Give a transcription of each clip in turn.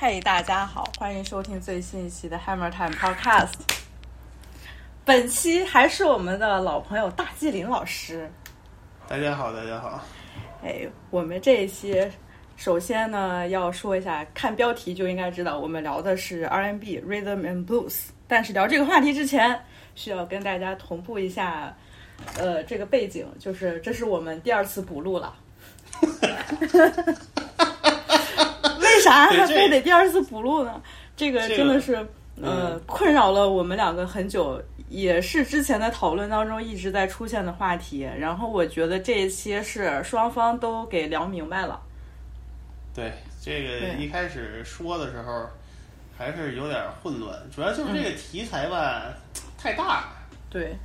嘿，大家好，欢迎收听最新一期的 Hammer Time Podcast。本期还是我们的老朋友大纪林老师。大家好，大家好。哎，我们这一期首先呢要说一下，看标题就应该知道，我们聊的是 R&B Rhythm and Blues。但是聊这个话题之前，需要跟大家同步一下，呃，这个背景就是这是我们第二次补录了。还非得第二次补录呢？这个真的是呃困扰了我们两个很久，也是之前的讨论当中一直在出现的话题。然后我觉得这一期是双方都给聊明白了。对，这个一开始说的时候还是有点混乱，主要就是这个题材吧太大。对。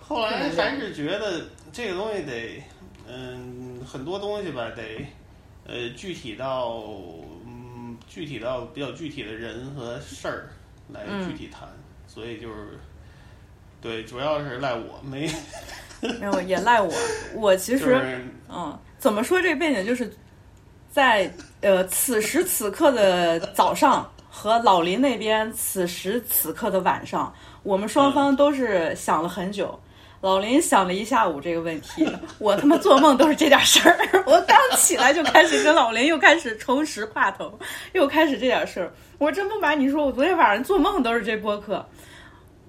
后来还是觉得这个东西得，嗯，很多东西吧得，呃，具体到。具体到比较具体的人和事儿来具体谈，所以就是对，主要是赖我没 没有也赖我。我其实嗯，怎么说这个背景就是在呃此时此刻的早上和老林那边此时此刻的晚上，我们双方都是想了很久。老林想了一下午这个问题，我他妈做梦都是这点事儿。我刚起来就开始跟老林又开始重拾话头，又开始这点事儿。我真不瞒你说，我昨天晚上做梦都是这播客。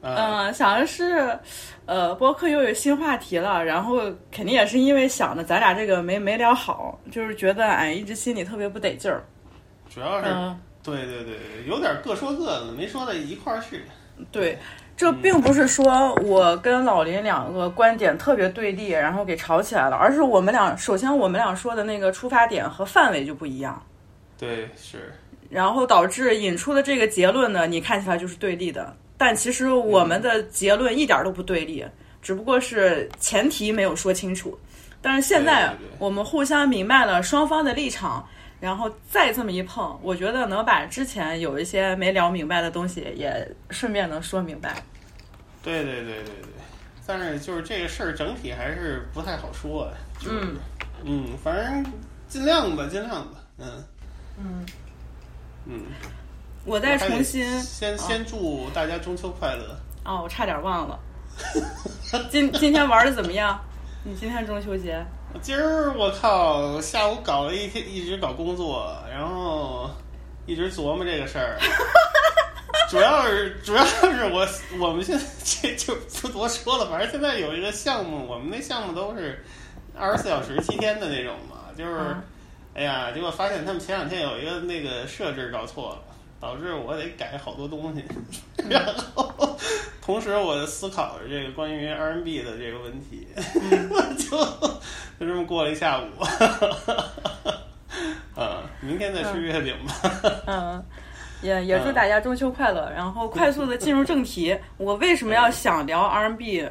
嗯，想的是，呃，播客又有新话题了，然后肯定也是因为想的咱俩这个没没聊好，就是觉得哎，一直心里特别不得劲儿。主要是，对对对，有点各说各的，没说到一块儿去。对。这并不是说我跟老林两个观点特别对立，然后给吵起来了，而是我们俩首先我们俩说的那个出发点和范围就不一样。对，是。然后导致引出的这个结论呢，你看起来就是对立的，但其实我们的结论一点都不对立，只不过是前提没有说清楚。但是现在我们互相明白了双方的立场。然后再这么一碰，我觉得能把之前有一些没聊明白的东西也顺便能说明白。对对对对对，但是就是这个事儿整体还是不太好说。嗯嗯，反正尽量吧，尽量吧。嗯嗯嗯，我再重新先先祝大家中秋快乐。哦，我差点忘了。今今天玩的怎么样？你今天中秋节？今儿我靠，下午搞了一天，一直搞工作，然后一直琢磨这个事儿。主要是主要是我我们现在这就不多说了，反正现在有一个项目，我们那项目都是二十四小时七天的那种嘛，就是，哎呀，结果发现他们前两天有一个那个设置搞错了。导致我得改好多东西，然后同时我思考着这个关于 R&B 的这个问题，就就这么过了一下午。啊，明天再吃月饼吧。嗯，也也祝大家中秋快乐。然后快速的进入正题，我为什么要想聊 R&B？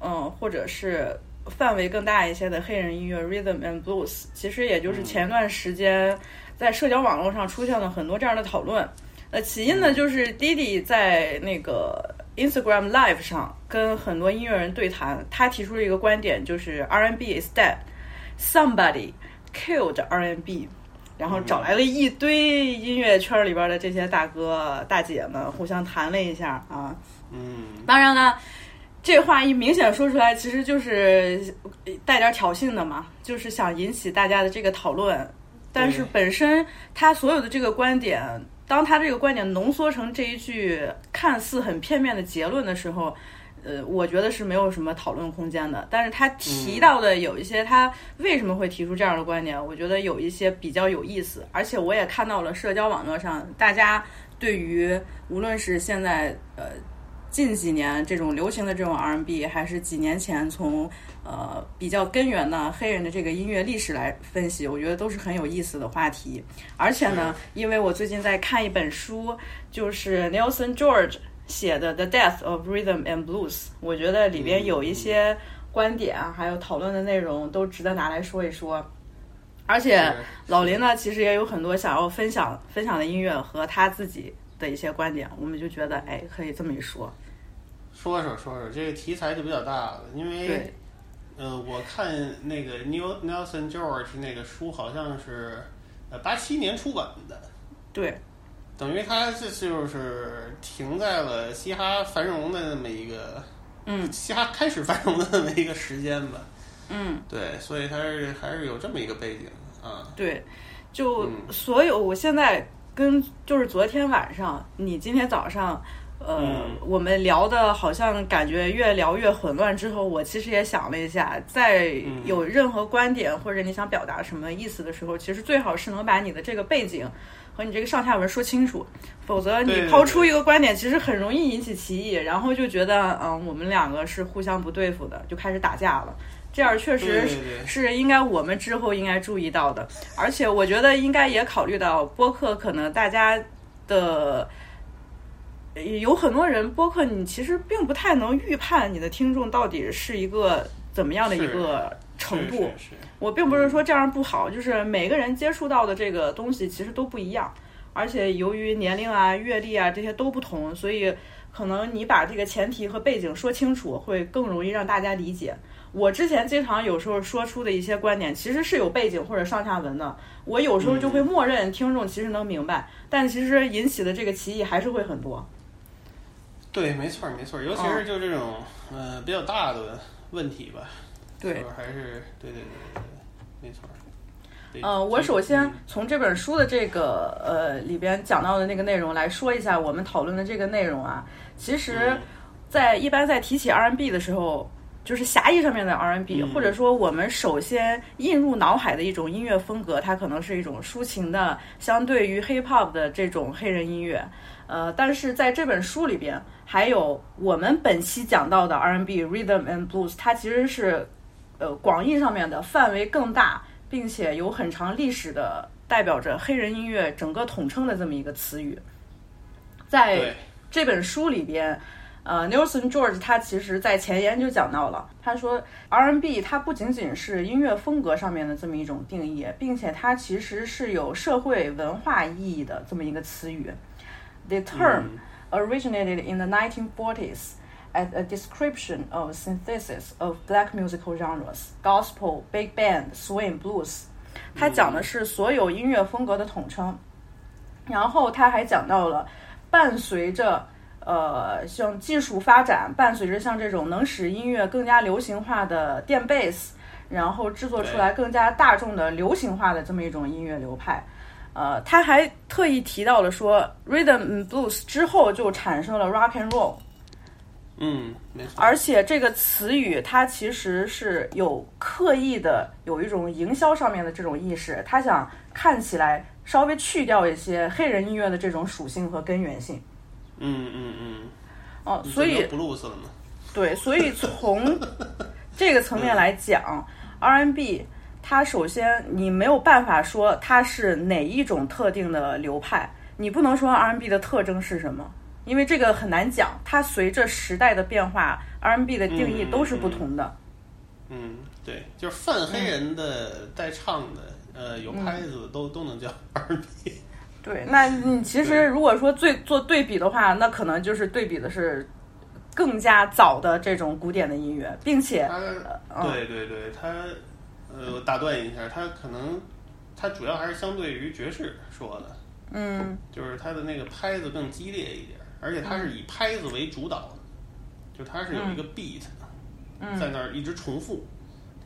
嗯，或者是范围更大一些的黑人音乐 Rhythm and Blues？其实也就是前段时间在社交网络上出现了很多这样的讨论。呃，起因呢，就是弟弟在那个 Instagram Live 上跟很多音乐人对谈，他提出了一个观点，就是 R&B is dead，somebody killed R&B，然后找来了一堆音乐圈里边的这些大哥大姐们，互相谈了一下啊。嗯，当然了，这话一明显说出来，其实就是带点挑衅的嘛，就是想引起大家的这个讨论。但是本身他所有的这个观点。当他这个观点浓缩成这一句看似很片面的结论的时候，呃，我觉得是没有什么讨论空间的。但是他提到的有一些，他为什么会提出这样的观点，我觉得有一些比较有意思。而且我也看到了社交网络上大家对于无论是现在呃。近几年这种流行的这种 R&B，还是几年前从呃比较根源的黑人的这个音乐历史来分析，我觉得都是很有意思的话题。而且呢，因为我最近在看一本书，就是 Nelson George 写的《The Death of Rhythm and Blues》，我觉得里边有一些观点啊，还有讨论的内容都值得拿来说一说。而且老林呢，其实也有很多想要分享分享的音乐和他自己的一些观点，我们就觉得哎，可以这么一说。说说说说这个题材就比较大了，因为，呃，我看那个 New Nelson George 那个书好像是呃八七年出版的，对，等于它这就是停在了嘻哈繁荣的那么一个，嗯，嘻哈开始繁荣的那么一个时间吧。嗯，对，所以它是还是有这么一个背景啊。对，就嗯所有我现在跟就是昨天晚上，你今天早上。呃，嗯我们聊的好像感觉越聊越混乱。之后，我其实也想了一下，在嗯有任何观点或者你想表达什么意思的时候，其实最好是能把你的这个背景和你这个上下文说清楚，否则你抛出一个观点，其实很容易引起歧义，然后就觉得嗯，我们两个是互相不对付的，就开始打架了。这样确实是应该我们之后应该注意到的，而且我觉得应该也考虑到播客可能大家的。呃有很多人播客，你其实并不太能预判你的听众到底是一个怎么样的一个程度。是是是我并不是说这样不好，就是每个人接触到的这个东西其实都不一样，而且由于年龄啊、阅历啊这些都不同，所以可能你把这个前提和背景说清楚，会更容易让大家理解。我之前经常有时候说出的一些观点，其实是有背景或者上下文的，我有时候就会默认听众其实能明白，但其实引起的这个歧义还是会很多。对，没错儿没错儿，尤其是就这种、呃比较大的问题吧，对还是对对对对对，没错呃，我首先嗯从这本书的这个呃里边讲到的那个内容来说一下我们讨论的这个内容啊。其实嗯，在一般在提起 R&B 的时候，就是狭义上面的 R&B，、嗯或者说我们首先映入脑海的一种音乐风格，它可能是一种抒情的，相对于 Hip Hop 的这种黑人音乐。呃，但是在这本书里边，还有我们本期讲到的 R&B、Rhythm and Blues，它其实是呃广义上面的范围更大，并且有很长历史的，代表着黑人音乐整个统称的这么一个词语。在这本书里边，呃，Nelson George 他其实在前言就讲到了，他说 R&B 它不仅仅是音乐风格上面的这么一种定义，并且它其实是有社会文化意义的这么一个词语。The term 嗯 originated in the 1940s as a description of synthesis of black musical genres, gospel, big band, swing, blues。它讲的是所有音乐风格的统称。然后他还讲到了，伴随着呃像技术发展，伴随着像这种能使音乐更加流行化的电贝斯，然后制作出来更加大众的流行化的这么一种音乐流派。呃，他还特意提到了说，rhythm and blues 之后就产生了 rock and roll，嗯，没错。而且这个词语它其实是有刻意的有一种营销上面的这种意识，他想看起来稍微去掉一些黑人音乐的这种属性和根源性。嗯嗯嗯，哦、你所以。对，所以从 这个层面来讲，R&B 它首先你没有办法说它是哪一种特定的流派，你不能说 R&B 的特征是什么，因为这个很难讲。它随着时代的变化，R&B 的定义都是不同的。嗯，对，就是泛黑人的带唱的，呃，有拍子的都都能叫 R&B。对，那你其实如果说最做对比的话，那可能就是对比的是更加早的这种古典的音乐，并且对对对，它，呃，我打断一下，它可能它主要还是相对于爵士说的，嗯就是它的那个拍子更激烈一点，而且它是以拍子为主导的，就它是有一个 beat 在那儿一直重复，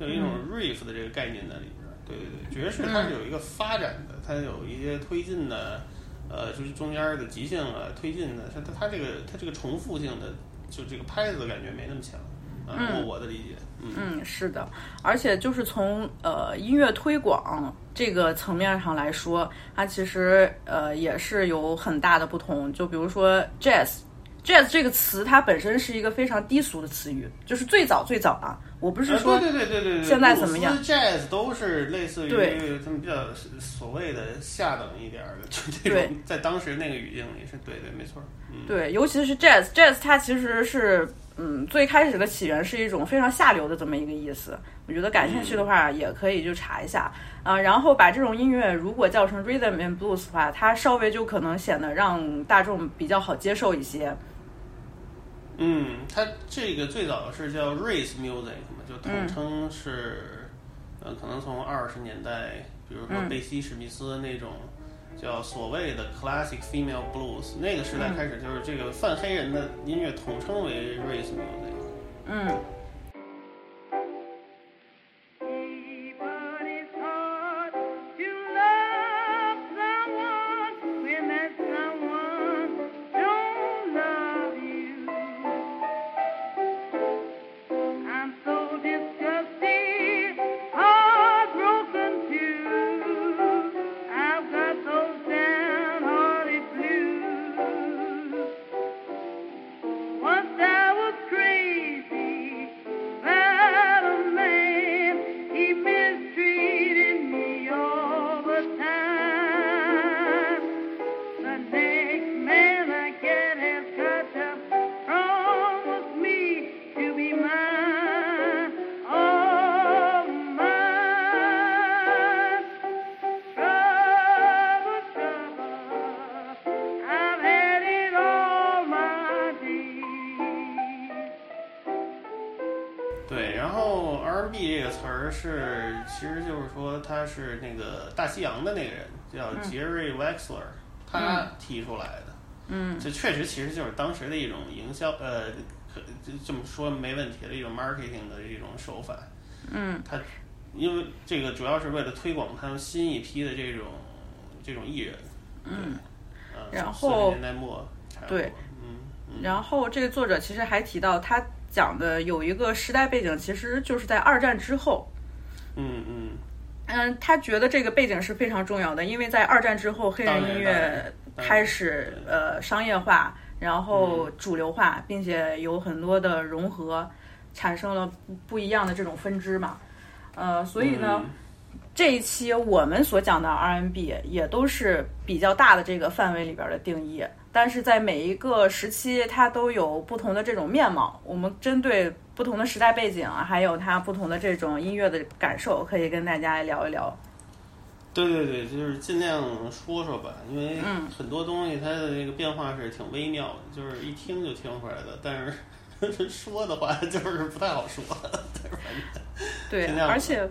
就有一种 riff 的这个概念在里边儿。对对对，爵士它是有一个发展的，它有一些推进的，呃，就是中间儿的即兴啊，推进的，它它它这个它这个重复性的，就这个拍子的感觉没那么强啊，我我的理解，嗯嗯，是的，而且就是从呃音乐推广这个层面上来说，它其实呃也是有很大的不同。就比如说 jazz。jazz 这个词，它本身是一个非常低俗的词语，就是最早最早啊，我不是啊说对对对对对对，现在怎么样 Jazz 都是类似于对他们比较所谓的下等一点儿的，就这对种在当时那个语境里是对对没错，嗯，对，尤其是 jazz，jazz 它其实是，嗯，最开始的起源是一种非常下流的这么一个意思。我觉得感兴趣的话，也可以就查一下啊、然后把这种音乐如果叫成 rhythm and blues 的话，它稍微就可能显得让大众比较好接受一些。嗯，它这个最早是叫 race music 嘛，就统称是，呃，可能从二十年代，比如说嗯贝西史密斯那种，叫所谓的 classic female blues。那个时代开始，就是这个泛黑人的音乐统称为 race music。嗯。他是那个大西洋的那个人，叫 Jerry Wexler，他提出来的。嗯，这确实其实就是当时的一种营销，呃，可这么说没问题的一种 marketing 的一种手法。嗯，他因为这个主要是为了推广他们新一批的这种这种艺人。嗯，然后年代末对，嗯，然后这个作者其实还提到，他讲的有一个时代背景，其实就是在二战之后。嗯嗯。嗯，他觉得这个背景是非常重要的，因为在二战之后，黑人音乐开始呃商业化，然后主流化，并且有很多的融合，产生了不不一样的这种分支嘛。呃，所以呢，这一期我们所讲的 R&B 也都是比较大的这个范围里边的定义，但是在每一个时期，它都有不同的这种面貌。我们针对。不同的时代背景，还有它不同的这种音乐的感受，可以跟大家聊一聊。对对对，就是尽量说说吧，因为很多东西它的这个变化是挺微妙的，就是一听就听出来的。但是 说的话就是不太好说。对，而且。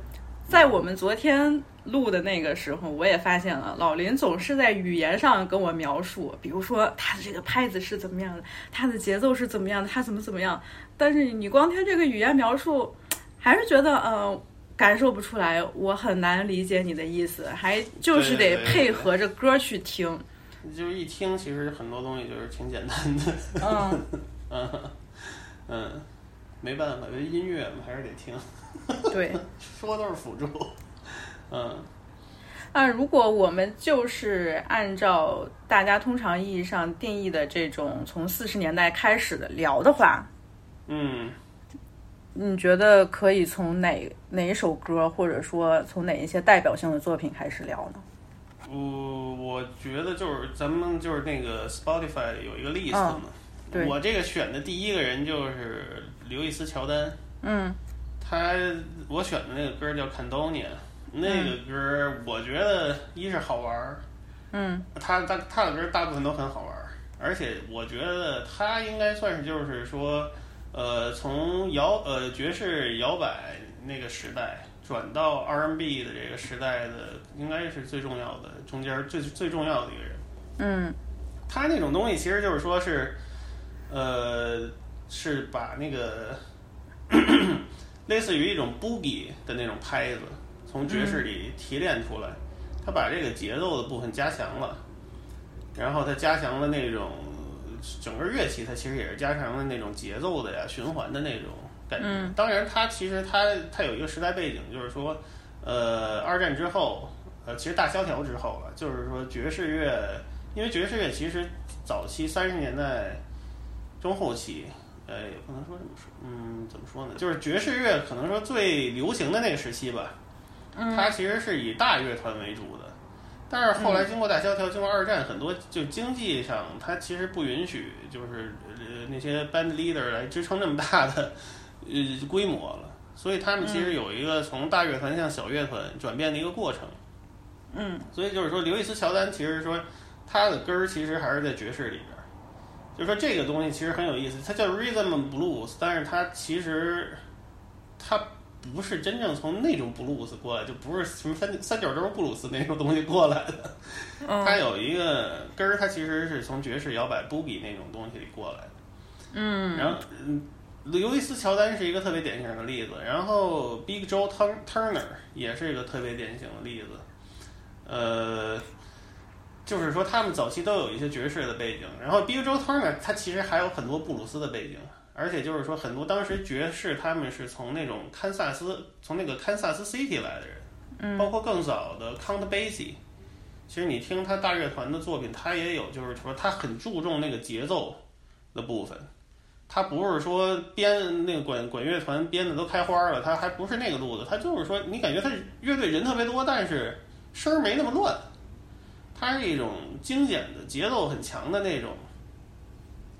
在我们昨天录的那个时候，我也发现了老林总是在语言上跟我描述，比如说他的这个拍子是怎么样的，他的节奏是怎么样的，他怎么怎么样。但是你光听这个语言描述，还是觉得呃感受不出来，我很难理解你的意思，还就是得配合着歌去听。就是一听，其实很多东西就是挺简单的。嗯嗯 嗯，没办法，这音乐嘛，还是得听。对，说都是辅助，嗯。那如果我们就是按照大家通常意义上定义的这种从四十年代开始的聊的话，嗯，你觉得可以从哪哪一首歌，或者说从哪一些代表性的作品开始聊呢？我我觉得就是咱们就是那个 Spotify 有一个 list 嘛，我这个选的第一个人就是刘易斯乔丹，嗯。他我选的那个歌叫《Candonia》，那个歌我觉得一是好玩儿，嗯，他他他的歌大部分都很好玩儿，而且我觉得他应该算是就是说，呃，从摇呃爵士摇摆那个时代转到 R&B 的这个时代的，应该是最重要的中间最最重要的一个人。嗯，他那种东西其实就是说是，呃，是把那个。类似于一种 boogie 的那种拍子，从爵士里提炼出来，他把这个节奏的部分加强了，然后他加强了那种整个乐器，它其实也是加强了那种节奏的呀、循环的那种感觉。当然，它其实它它有一个时代背景，就是说，呃，二战之后，呃，其实大萧条之后了，就是说爵士乐，因为爵士乐其实早期三十年代中后期。呃，也不能说这么说，嗯，怎么说呢？就是爵士乐可能说最流行的那个时期吧，它其实是以大乐团为主的。但是后来经过大萧条，经过二战，很多就经济上它其实不允许，就是呃那些 band leader 来支撑那么大的呃规模了。所以他们其实有一个从大乐团向小乐团转变的一个过程。嗯，所以就是说，刘易斯乔丹其实说他的根儿其实还是在爵士里边。就说这个东西其实很有意思，它叫 rhythm blues，但是它其实它不是真正从那种 blues 过来，就不是什么三三角洲布鲁斯那种东西过来的。它有一个根儿，它其实是从爵士摇摆、boogie 那种东西里过来的。嗯，然后，嗯，刘易斯乔丹是一个特别典型的例子，然后 Big Joe Turner 也是一个特别典型的例子。呃，就是说他们早期都有一些爵士的背景，然后 Big Joe Turner 他其实还有很多布鲁斯的背景，而且就是说很多当时爵士他们是从那种堪萨斯，从那个堪萨斯 City 来的人，嗯包括更早的 Count Basie。其实你听他大乐团的作品，他也有，就是说他很注重那个节奏的部分。他不是说编那个管管乐团编的都开花了，他还不是那个路子，他就是说你感觉他乐队人特别多，但是声儿没那么乱，它是一种精简的节奏很强的那种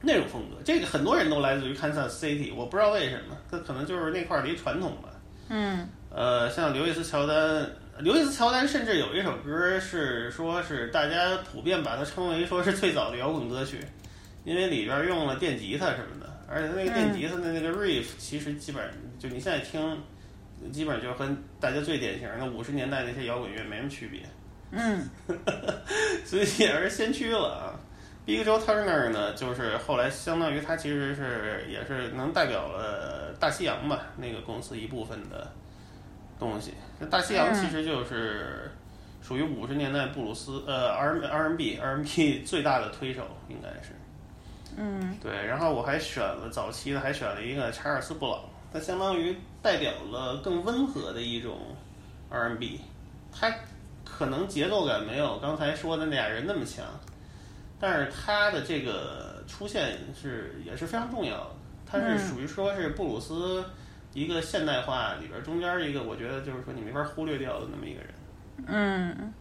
那种风格。这个很多人都来自于 Kansas City，我不知道为什么，它可能就是那块儿的一传统吧。嗯呃，像刘易斯乔丹，刘易斯乔丹甚至有一首歌是说是大家普遍把它称为说是最早的摇滚歌曲，因为里边用了电吉他什么的，而且它那个电吉他的那个 riff 其实基本上就你现在听，基本上就和大家最典型的五十年代那些摇滚乐没什么区别，嗯 所以也是先驱了啊。Big Joe Turner 呢，就是后来相当于他其实是也是能代表了大西洋吧那个公司一部分的东西。那大西洋其实就是属于五十年代布鲁斯呃 R R N B R N B 最大的推手，应该是。嗯对，然后我还选了早期的，还选了一个查尔斯布朗，他相当于代表了更温和的一种 R&B，它可能节奏感没有刚才说的那俩人那么强，但是他的这个出现是也是非常重要的，他是嗯属于说是布鲁斯一个现代化里边中间一个，我觉得就是说你没法忽略掉的那么一个人。嗯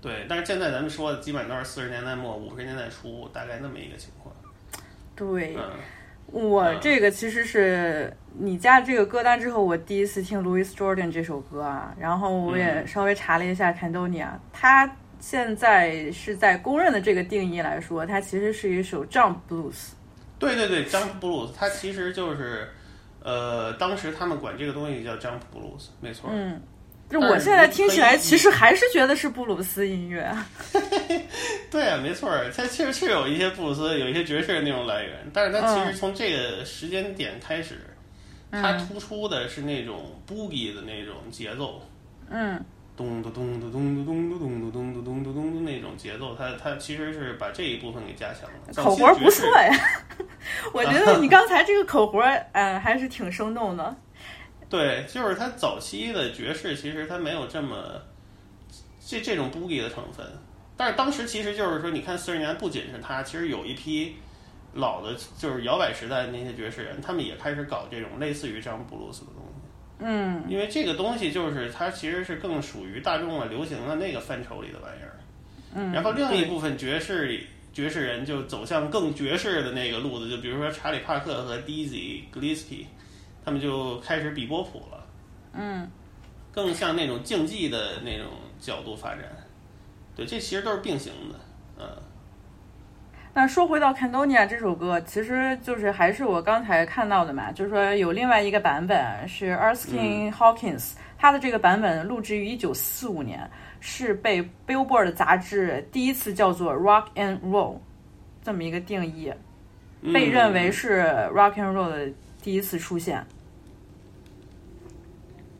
对，但是现在咱们说的基本上都是四十年代末五十年代初，大概那么一个情况。对。嗯。我这个其实是你加这个歌单之后，我第一次听 Louis Jordan 这首歌啊，然后我也嗯稍微查了一下 Candonia，他现在是在公认的这个定义来说，它其实是一首 Jump Blues。对对对，Jump Blues，它其实就是，呃，当时他们管这个东西叫 Jump Blues，没错。嗯，就我现在听起来，其实还是觉得是布鲁斯音乐。对啊，没错，它确实是有一些布鲁斯、有一些爵士的那种来源，但是它其嗯实从这个时间点开始，它突出的是那种 boogie 的那种节奏，嗯咚咚咚咚咚咚咚咚咚咚咚咚咚咚那种节奏，它它其实是把这一部分给加强了。口活不错呀。我觉得你刚才这个口活，嗯，还是挺生动的。对，就是它早期的爵士，其实它没有这么这这种 boogie 的成分，但是当时其实就是说，你看四十年不仅是他，其实有一批老的，就是摇摆时代的那些爵士人，他们也开始搞这种类似于这样布鲁斯的东西。嗯因为这个东西就是它其实是更属于大众的流行的那个范畴里的玩意儿。嗯，然后另一部分爵士爵士人就走向更爵士的那个路子，就比如说查理帕克和 Dizzy Gillespie，他们就开始比波普了。嗯更像那种竞技的那种角度发展。对，这其实都是并行的，嗯，那说回到《Candonia》这首歌，其实就是还是我刚才看到的嘛，就是说有另外一个版本是 Erskine Hawkins，、他的这个版本录制于一九四五年，是被 Billboard 杂志第一次叫做 Rock and Roll 这么一个定义，被认为嗯是 Rock and Roll 的第一次出现。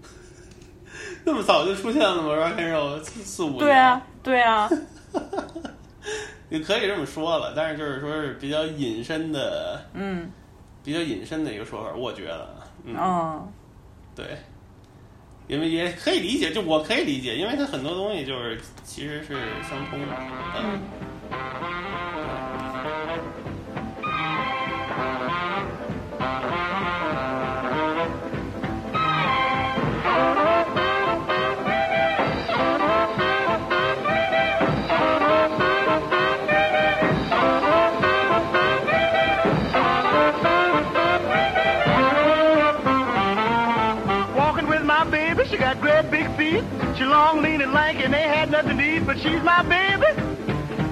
那么早就出现了吗？Rock and Roll 四四五年，对啊，对啊，你可以这么说了，但是就是说是比较隐身的，嗯。比较隐身的一个说法，我觉得，嗯，嗯对，因为也可以理解，就我可以理解，因为它很多东西就是其实是相通的，嗯。need. She long, lean, and lanky, and they had nothing to eat, but she's my baby.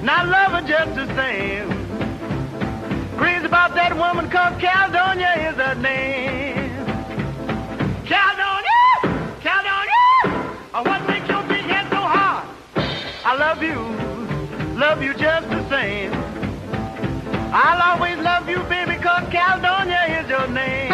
And I love her just the same. Crazy about that woman, cause Caledonia is her name. Caledonia! Caledonia! Oh, what makes your big head so hard? I love you. Love you just the same. I'll always love you, baby, cause Caledonia is your name.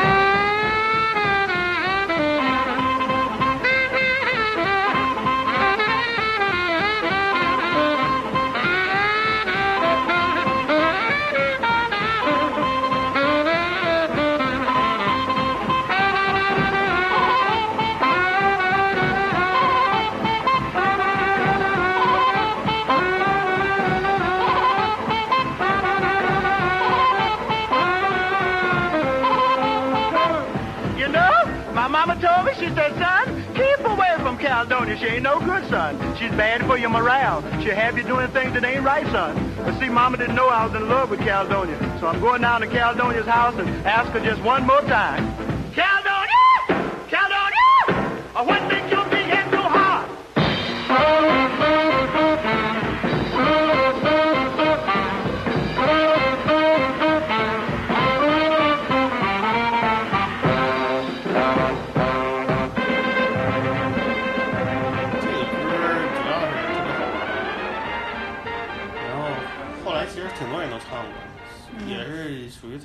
She ain't no good, son. She's bad for your morale. She'll have you doing things that ain't right, son. But see, mama didn't know I was in love with Caledonia. So I'm going down to Caledonia's house and ask her just one more time.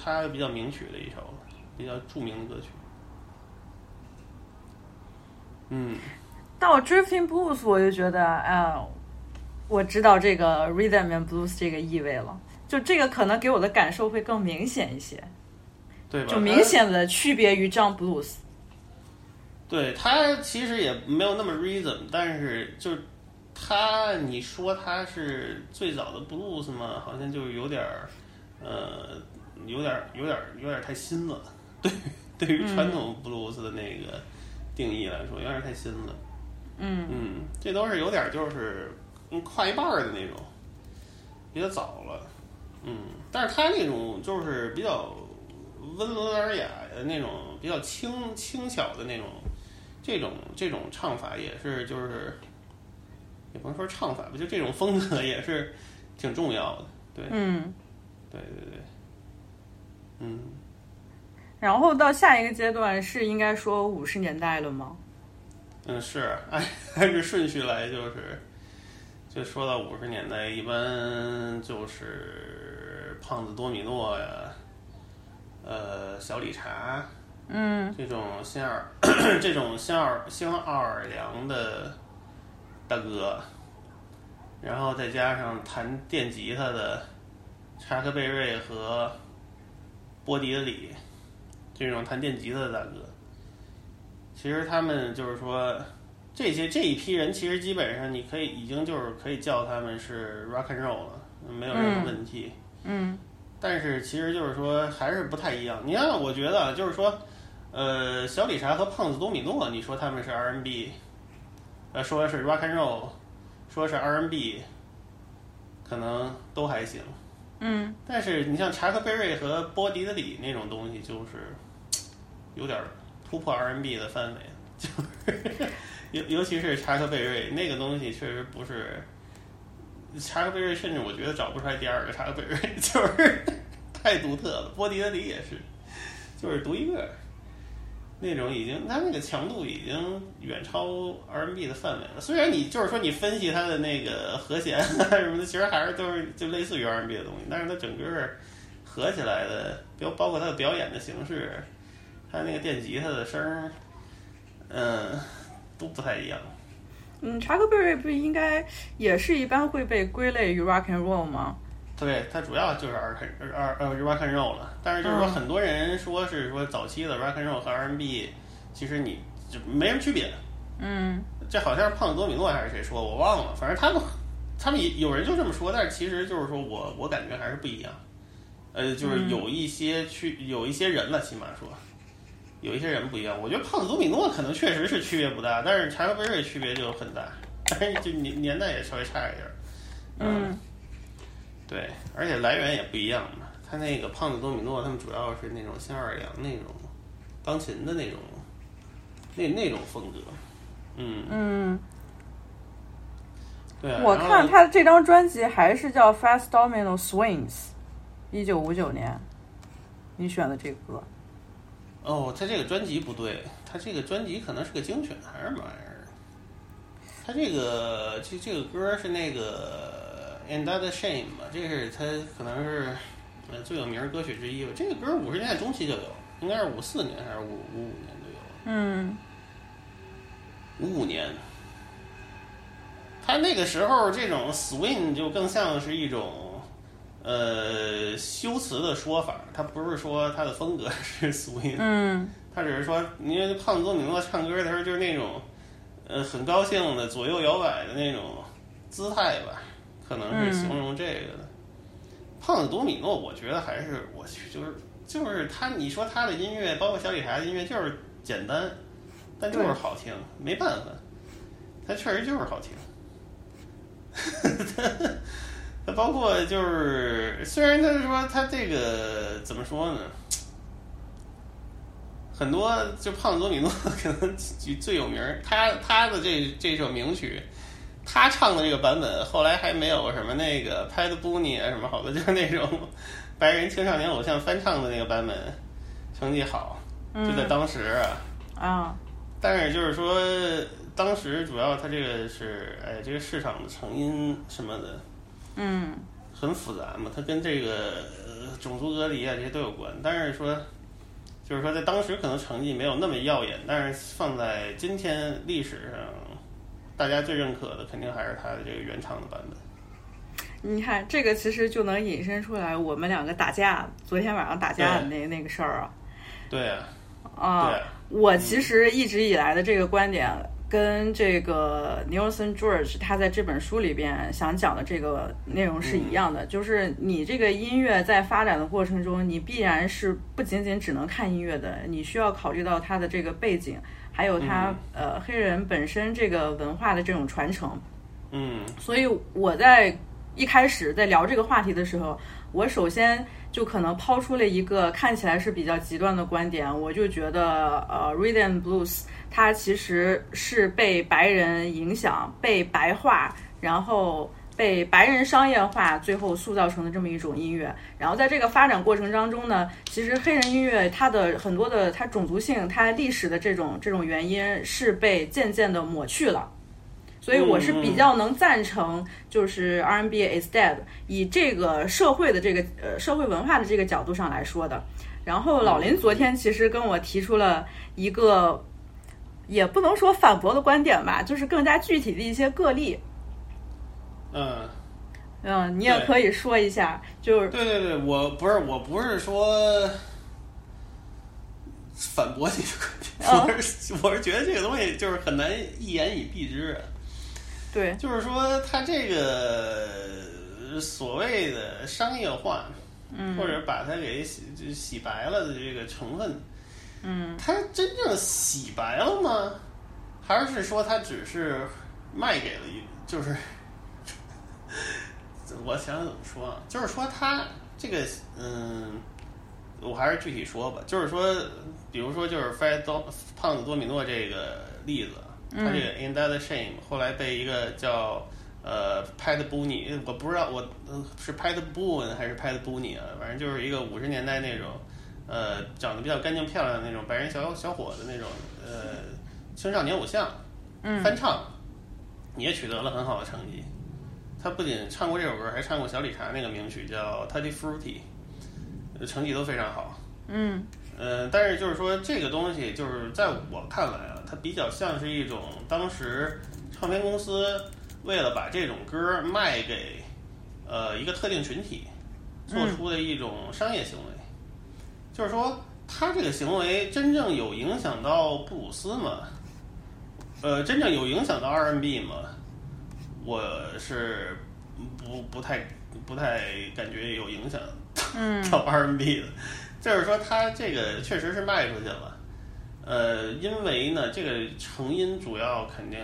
他比较名曲的一首，比较著名的歌曲。嗯，到 Drifting Blues 我就觉得，啊，我知道这个 Rhythm and Blues 这个意味了。就这个可能给我的感受会更明显一些，对吧？就明显的区别于 Jump Blues。对他其实也没有那么 rhythm，但是就是他，你说他是最早的 blues 嘛，好像就有点儿，呃，有点儿有点儿有点儿太新了。对，对于传统布鲁斯的那个定义来说，有点儿太新了。嗯嗯，这都是有点儿就是嗯跨一半儿的那种，比较早了。嗯，但是他那种就是比较温文尔雅的那种，比较轻轻巧的那种，这种这种唱法也是就是，也不能说唱法吧，就这种风格也是挺重要的。对，嗯，对对对，嗯，然后到下一个阶段是应该说五十年代了吗？嗯，是按按着顺序来，就是就说到五十年代，一般就是胖子多米诺呀，呃，小理查嗯这种新奥这种新奥新奥尔良的大哥，然后再加上弹电吉他的查克贝瑞和波迪的里这种弹电吉他的大哥。其实他们就是说，这些这一批人，其实基本上你可以已经就是可以叫他们是 rock and roll 了，没有任何问题。嗯但是其实就是说还是不太一样。你看，我觉得啊就是说，呃，小理查和胖子多米诺，你说他们是 R&B，呃，说是 rock and roll，说是 R&B，可能都还行。嗯但是你像查克贝瑞和波迪德里那种东西，就是有点突破 R&B 的范围，就是尤尤其是查克贝瑞那个东西，确实不是查克贝瑞，甚至我觉得找不出来第二个查克贝瑞，就是太独特了。波迪德里也是，就是独一个。那种已经，它那个强度已经远超 R&B 的范围了。虽然你就是说你分析它的那个和弦什么的，其实还是都是就类似于 R&B 的东西，但是它整个合起来的，包包括它的表演的形式，它那个电吉他的声，嗯，都不太一样。嗯，查克贝瑞不应该也是一般会被归类于 rock and roll 吗？对，它主要就是 R 二呃 rock and roll 了，但是就是说嗯很多人说是说早期的 rock and roll 和 R&B，其实你就没什么区别。嗯这好像是胖子多米诺还是谁说，我忘了。反正他们他们也有人就这么说，但是其实就是说我我感觉还是不一样。呃，就是有一些区有一些人了，起码说有一些人不一样。我觉得胖子多米诺可能确实是区别不大，但是查克贝瑞区别就很大，但 是就年年代也稍微差一点儿。嗯对，而且来源也不一样嘛。他那个胖子多米诺，他们主要是那种新奥尔良那种钢琴的那种那那种风格。嗯，嗯，对啊。我看他这张专辑还是叫 Fast Domino Swings，一九五九年，你选的这个歌。哦，他这个专辑不对，他这个专辑可能是个精选还是什么玩意儿？他这个这这个歌是那个《And That Shame》吧，这是他可能是呃最有名儿歌曲之一吧。这个歌五十年代中期就有，应该是五四年还是五五五年就有。嗯五五年，他那个时候这种 swing 就更像是一种呃修辞的说法，他不是说他的风格 是 swing，嗯他只是说，因为胖子多米诺唱歌的时候就是那种呃很高兴的左右摇摆的那种姿态吧，可能是形容这个的。胖子多米诺，我觉得还是我去，就是就是他，你说他的音乐，包括小李茶的音乐，就是简单，但就是好听，没办法，他确实就是好听。他包括就是，虽然他是说他这个怎么说呢？很多就胖子多米诺 可能最最有名儿，他他的这这首名曲，他唱的这个版本，后来还没有什么那个 Pat Boone 啊什么好多，就是那种白人青少年偶像翻唱的那个版本成绩好，就在当时啊。啊但是就是说，当时主要他这个是，哎，这个市场的成因什么的嗯很复杂嘛，它跟这个呃种族隔离啊这些都有关。但是说，就是说在当时可能成绩没有那么耀眼，但是放在今天历史上，大家最认可的肯定还是它的这个原唱的版本。你看这个其实就能引申出来我们两个打架，昨天晚上打架的那那个事儿啊。对啊，啊，对啊，我其实一直以来的这个观点，跟这个 Nelson George 他在这本书里边想讲的这个内容是一样的，就是你这个音乐在发展的过程中，你必然是不仅仅只能看音乐的，你需要考虑到它的这个背景，还有他、呃黑人本身这个文化的这种传承。嗯所以我在一开始在聊这个话题的时候，我首先就可能抛出了一个看起来是比较极端的观点，我就觉得呃，Rhythm Blues 它其实是被白人影响、被白化，然后。被白人商业化，最后塑造成的这么一种音乐。然后在这个发展过程当中呢，其实黑人音乐它的很多的它种族性、它历史的这种这种原因是被渐渐的抹去了。所以我是比较能赞成，就是 R&B is dead，以这个社会的这个呃社会文化的这个角度上来说的。然后老林昨天其实跟我提出了一个，也不能说反驳的观点吧，就是更加具体的一些个例。嗯。嗯，你也可以说一下，就是对对对，我不是我不是说反驳你的观点，我是 我是觉得这个东西就是很难一言以蔽之啊。对，就是说，它这个所谓的商业化，嗯或者把它给洗就洗白了的这个成分，嗯，它真正洗白了吗？还是说它只是卖给了一就是？我想想怎么说啊，就是说他这个，嗯，我还是具体说吧。就是说，比如说，就是 Fred 多胖子多米诺这个例子，他这个 In That Shame 后来被一个叫呃 Pat Boone，我不知道我呃是 Pat Boone 还是 Pat Boone 啊，反正就是一个五十年代那种呃长得比较干净漂亮的那种白人小小伙子那种呃青少年偶像，嗯翻唱也取得了很好的成绩。他不仅唱过这首歌，还唱过小理查那个名曲叫《Tutti Frutti》，呃成绩都非常好。嗯呃，但是就是说这个东西，就是在我看来啊，它比较像是一种当时唱片公司为了把这种歌卖给呃一个特定群体做出的一种商业行为。就是说，他这个行为真正有影响到布鲁斯吗？呃，真正有影响到 R&B 吗？我是不不太不太感觉有影响嗯。到 R&B 的，就是说它这个确实是卖出去了，呃，因为呢，这个成因主要肯定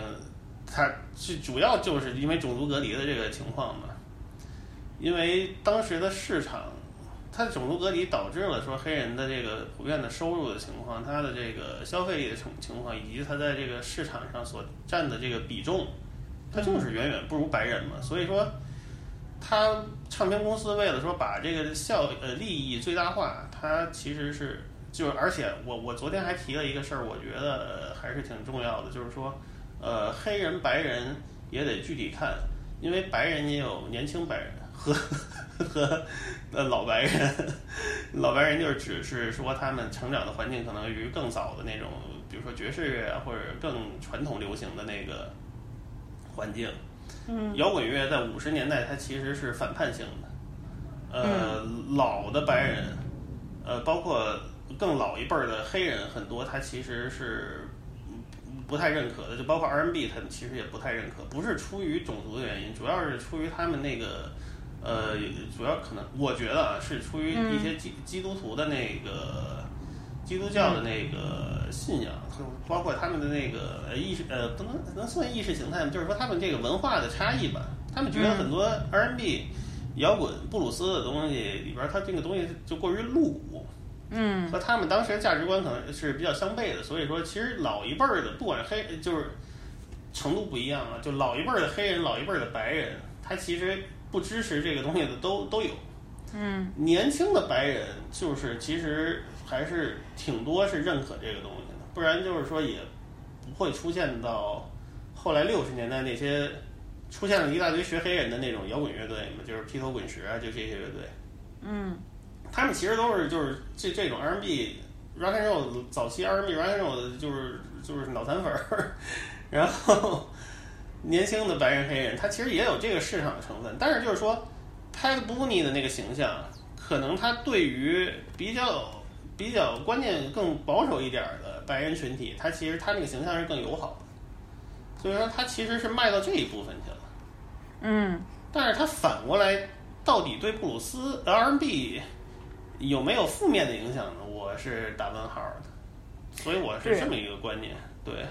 它是主要就是因为种族隔离的这个情况嘛，因为当时的市场，它种族隔离导致了说黑人的这个普遍的收入的情况，他的这个消费力的情情况，以及他在这个市场上所占的这个比重，他就是远远不如白人嘛，所以说。他唱片公司为了说把这个效呃利益最大化，他其实是就是而且我我昨天还提了一个事儿，我觉得、还是挺重要的，就是说呃，黑人、白人也得具体看，因为白人也有年轻白人和和呃老白人，老白人就是只是说他们成长的环境可能与更早的那种，比如说爵士乐啊，或者更传统流行的那个环境。嗯摇滚乐在五十年代它其实是反叛性的，呃，老的白人，呃，包括更老一辈儿的黑人，很多他其实是不太认可的，就包括 R&B，他们其实也不太认可，不是出于种族的原因，主要是出于他们那个，呃，主要可能我觉得啊，是出于一些基基督徒的那个基督教的那个信仰，就包括他们的那个呃意识呃，不能能算意识形态吗，就是说他们这个文化的差异吧，他们觉得很多 R&B、摇滚、布鲁斯的东西里边儿，它这个东西就过于露骨。嗯和他们当时的价值观可能是比较相悖的，所以说其实老一辈儿的，不管黑就是程度不一样啊，就老一辈儿的黑人、老一辈儿的白人，他其实不支持这个东西的都都有。嗯年轻的白人就是其实还是挺多是认可这个东西的，不然就是说也不会出现到后来六十年代那些出现了一大堆学黑人的那种摇滚乐队嘛，就是披头滚石啊，就这些乐队。嗯他们其实都是就是这这种 R&B rock and roll 早期 R&B rock and roll 就是就是脑残粉儿，然后年轻的白人黑人，他其实也有这个市场的成分，但是就是说 Pat Boone 的那个形象，可能他对于比较比较观念更保守一点儿的白人群体，他其实他那个形象是更友好的，所以说他其实是卖到这一部分去了。嗯但是他反过来，到底对布鲁斯 R&B 有没有负面的影响呢？我是打问号的，所以我是这么一个观念。对，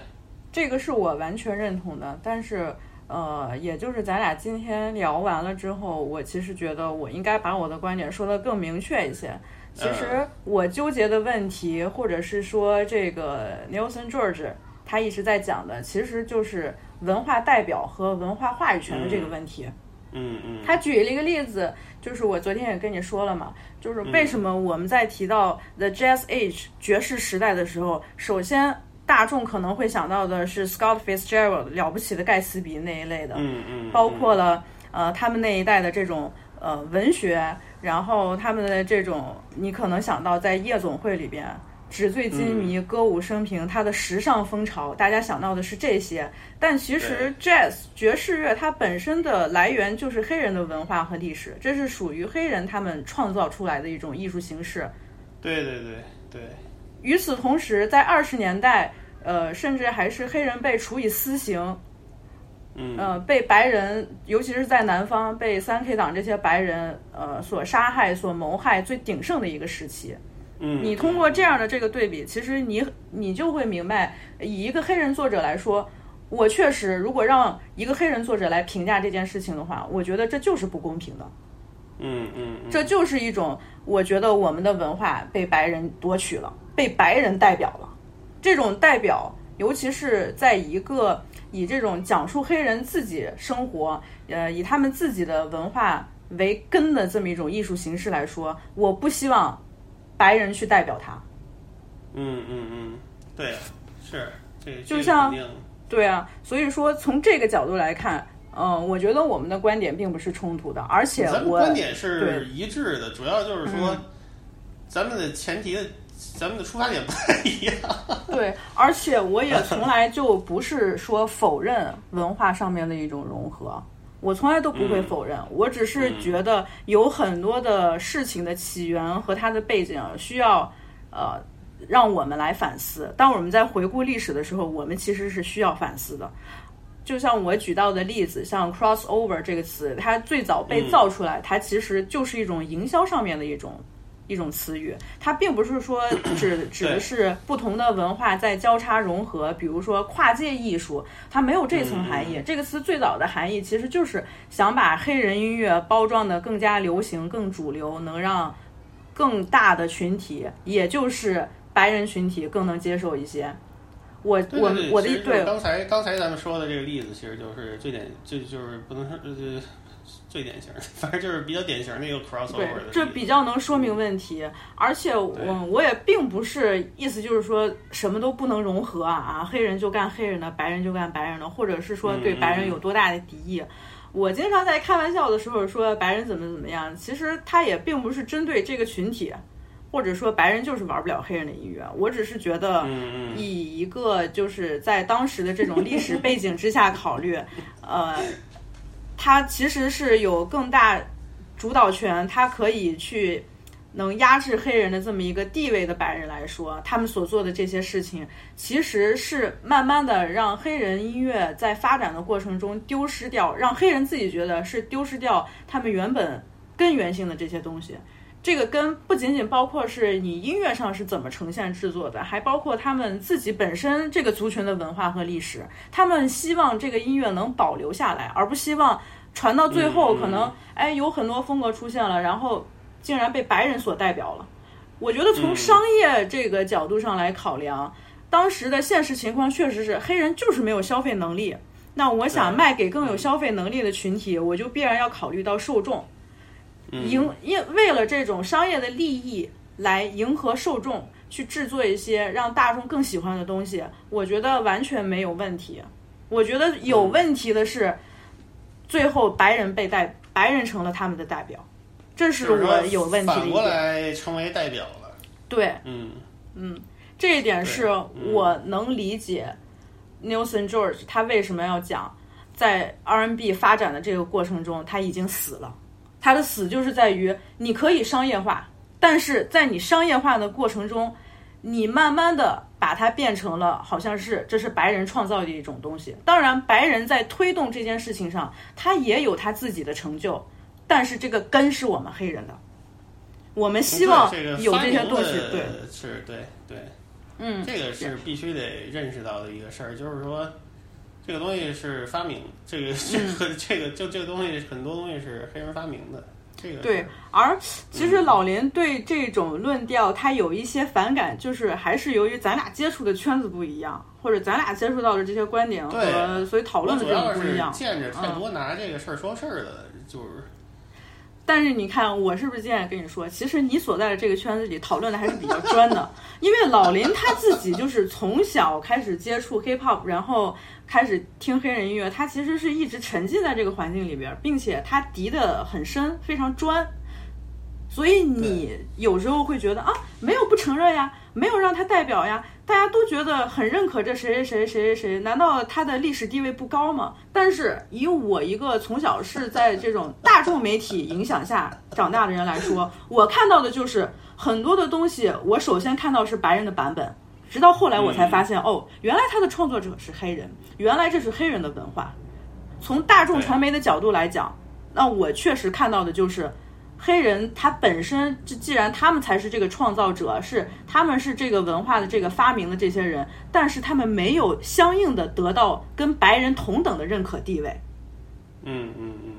这个是我完全认同的，但是。呃，也就是咱俩今天聊完了之后，我其实觉得我应该把我的观点说的更明确一些。其实我纠结的问题，或者是说这个 Nelson George 他一直在讲的，其实就是文化代表和文化话语权的这个问题。嗯嗯，他举了一个例子，就是我昨天也跟你说了嘛，就是为什么我们在提到 The Jazz Age 爵士时代的时候，首先大众可能会想到的是 Scott Fitzgerald 了不起的盖茨比那一类的，嗯嗯，包括了呃他们那一代的这种呃文学，然后他们的这种你可能想到在夜总会里边纸醉金迷、歌舞升平，它的时尚风潮，大家想到的是这些。但其实 jazz 爵士乐它本身的来源就是黑人的文化和历史，这是属于黑人他们创造出来的一种艺术形式。对对对对，与此同时，在二十年代，呃，甚至还是黑人被处以私刑，嗯呃，被白人，尤其是在南方，被三 K 党这些白人，呃，所杀害、所谋害最鼎盛的一个时期。嗯，你通过这样的这个对比，其实你你就会明白，以一个黑人作者来说，我确实如果让一个黑人作者来评价这件事情的话，我觉得这就是不公平的。嗯嗯嗯，这就是一种，我觉得我们的文化被白人夺取了，被白人代表了。这种代表，尤其是在一个以这种讲述黑人自己生活，呃，以他们自己的文化为根的这么一种艺术形式来说，我不希望白人去代表他。嗯嗯嗯，对，是这就像对啊，所以说从这个角度来看，嗯、我觉得我们的观点并不是冲突的，而且咱们我观点是一致的，主要就是说嗯，咱们的前提的，咱们的出发点不太一样。对，而且我也从来就不是说否认文化上面的一种融合，我从来都不会否认，我只是觉得有很多的事情的起源和它的背景需要呃让我们来反思。当我们在回顾历史的时候，我们其实是需要反思的。就像我举到的例子，像 crossover 这个词，它最早被造出来，它其实就是一种营销上面的一种一种词语，它并不是说 指指的是不同的文化在交叉融合，比如说跨界艺术，它没有这层含义。这个词最早的含义其实就是想把黑人音乐包装的更加流行、更主流，能让更大的群体，也就是白人群体更能接受一些。我我我的对刚才刚才咱们说的这个例子，其实就是最典，就就是不能说呃，最典型的，反正就是比较典型的一个 crossover 对的。，这比较能说明问题。而且我我也并不是意思就是说什么都不能融合啊啊，黑人就干黑人的，白人就干白人的，或者是说对嗯白人有多大的敌意。我经常在开玩笑的时候说白人怎么怎么样，其实他也并不是针对这个群体，或者说白人就是玩不了黑人的音乐。我只是觉得，以一个就是在当时的这种历史背景之下考虑，呃，他其实是有更大主导权，他可以去能压制黑人的这么一个地位的白人来说，他们所做的这些事情，其实是慢慢的让黑人音乐在发展的过程中丢失掉，让黑人自己觉得是丢失掉他们原本根源性的这些东西。这个跟不仅仅包括是你音乐上是怎么呈现制作的，还包括他们自己本身这个族群的文化和历史。他们希望这个音乐能保留下来，而不希望传到最后嗯可能哎有很多风格出现了，然后竟然被白人所代表了。我觉得从嗯商业这个角度上来考量，当时的现实情况确实是黑人就是没有消费能力。那我想卖给更有消费能力的群体，我就必然要考虑到受众。迎因为了这种商业的利益来迎合受众，去制作一些让大众更喜欢的东西，我觉得完全没有问题。我觉得有问题的是，最后白人被代，白人成了他们的代表，这是我有问题的反过一点。来成为代表了。对，嗯嗯这一点是我能理解 Nelson George 他为什么要讲，在 R&B 发展的这个过程中，他已经死了。他的死就是在于你可以商业化，但是在你商业化的过程中，你慢慢的把它变成了好像是这是白人创造的一种东西。当然，白人在推动这件事情上，他也有他自己的成就，但是这个根是我们黑人的。我们希望有这些东西，的对，是对对，嗯，这个是必须得认识到的一个事儿，就是说，这个东西是发明，这个这嗯个 这个就这个东西很多东西是黑人发明的，这个对，而其实老林对这种论调他有一些反感，就是还是由于咱俩接触的圈子不一样，或者咱俩接触到的这些观点和所以讨论的这种不一样。见着太嗯多拿这个事儿说事儿的，就是但是你看，我是不是今天也跟你说，其实你所在的这个圈子里讨论的还是比较专的，因为老林他自己就是从小开始接触 hip hop，然后开始听黑人音乐，他其实是一直沉浸在这个环境里边，并且他敌的很深，非常专。所以你有时候会觉得啊，没有不承认呀，没有让他代表呀，大家都觉得很认可这谁谁谁谁谁谁，难道他的历史地位不高吗？但是以我一个从小是在这种大众媒体影响下长大的人来说，我看到的就是很多的东西，我首先看到是白人的版本，直到后来我才发现，哦，原来他的创作者是黑人，原来这是黑人的文化。从大众传媒的角度来讲，那我确实看到的就是。黑人他本身，既既然他们才是这个创造者，是他们是这个文化的这个发明的这些人，但是他们没有相应的得到跟白人同等的认可地位。嗯嗯嗯，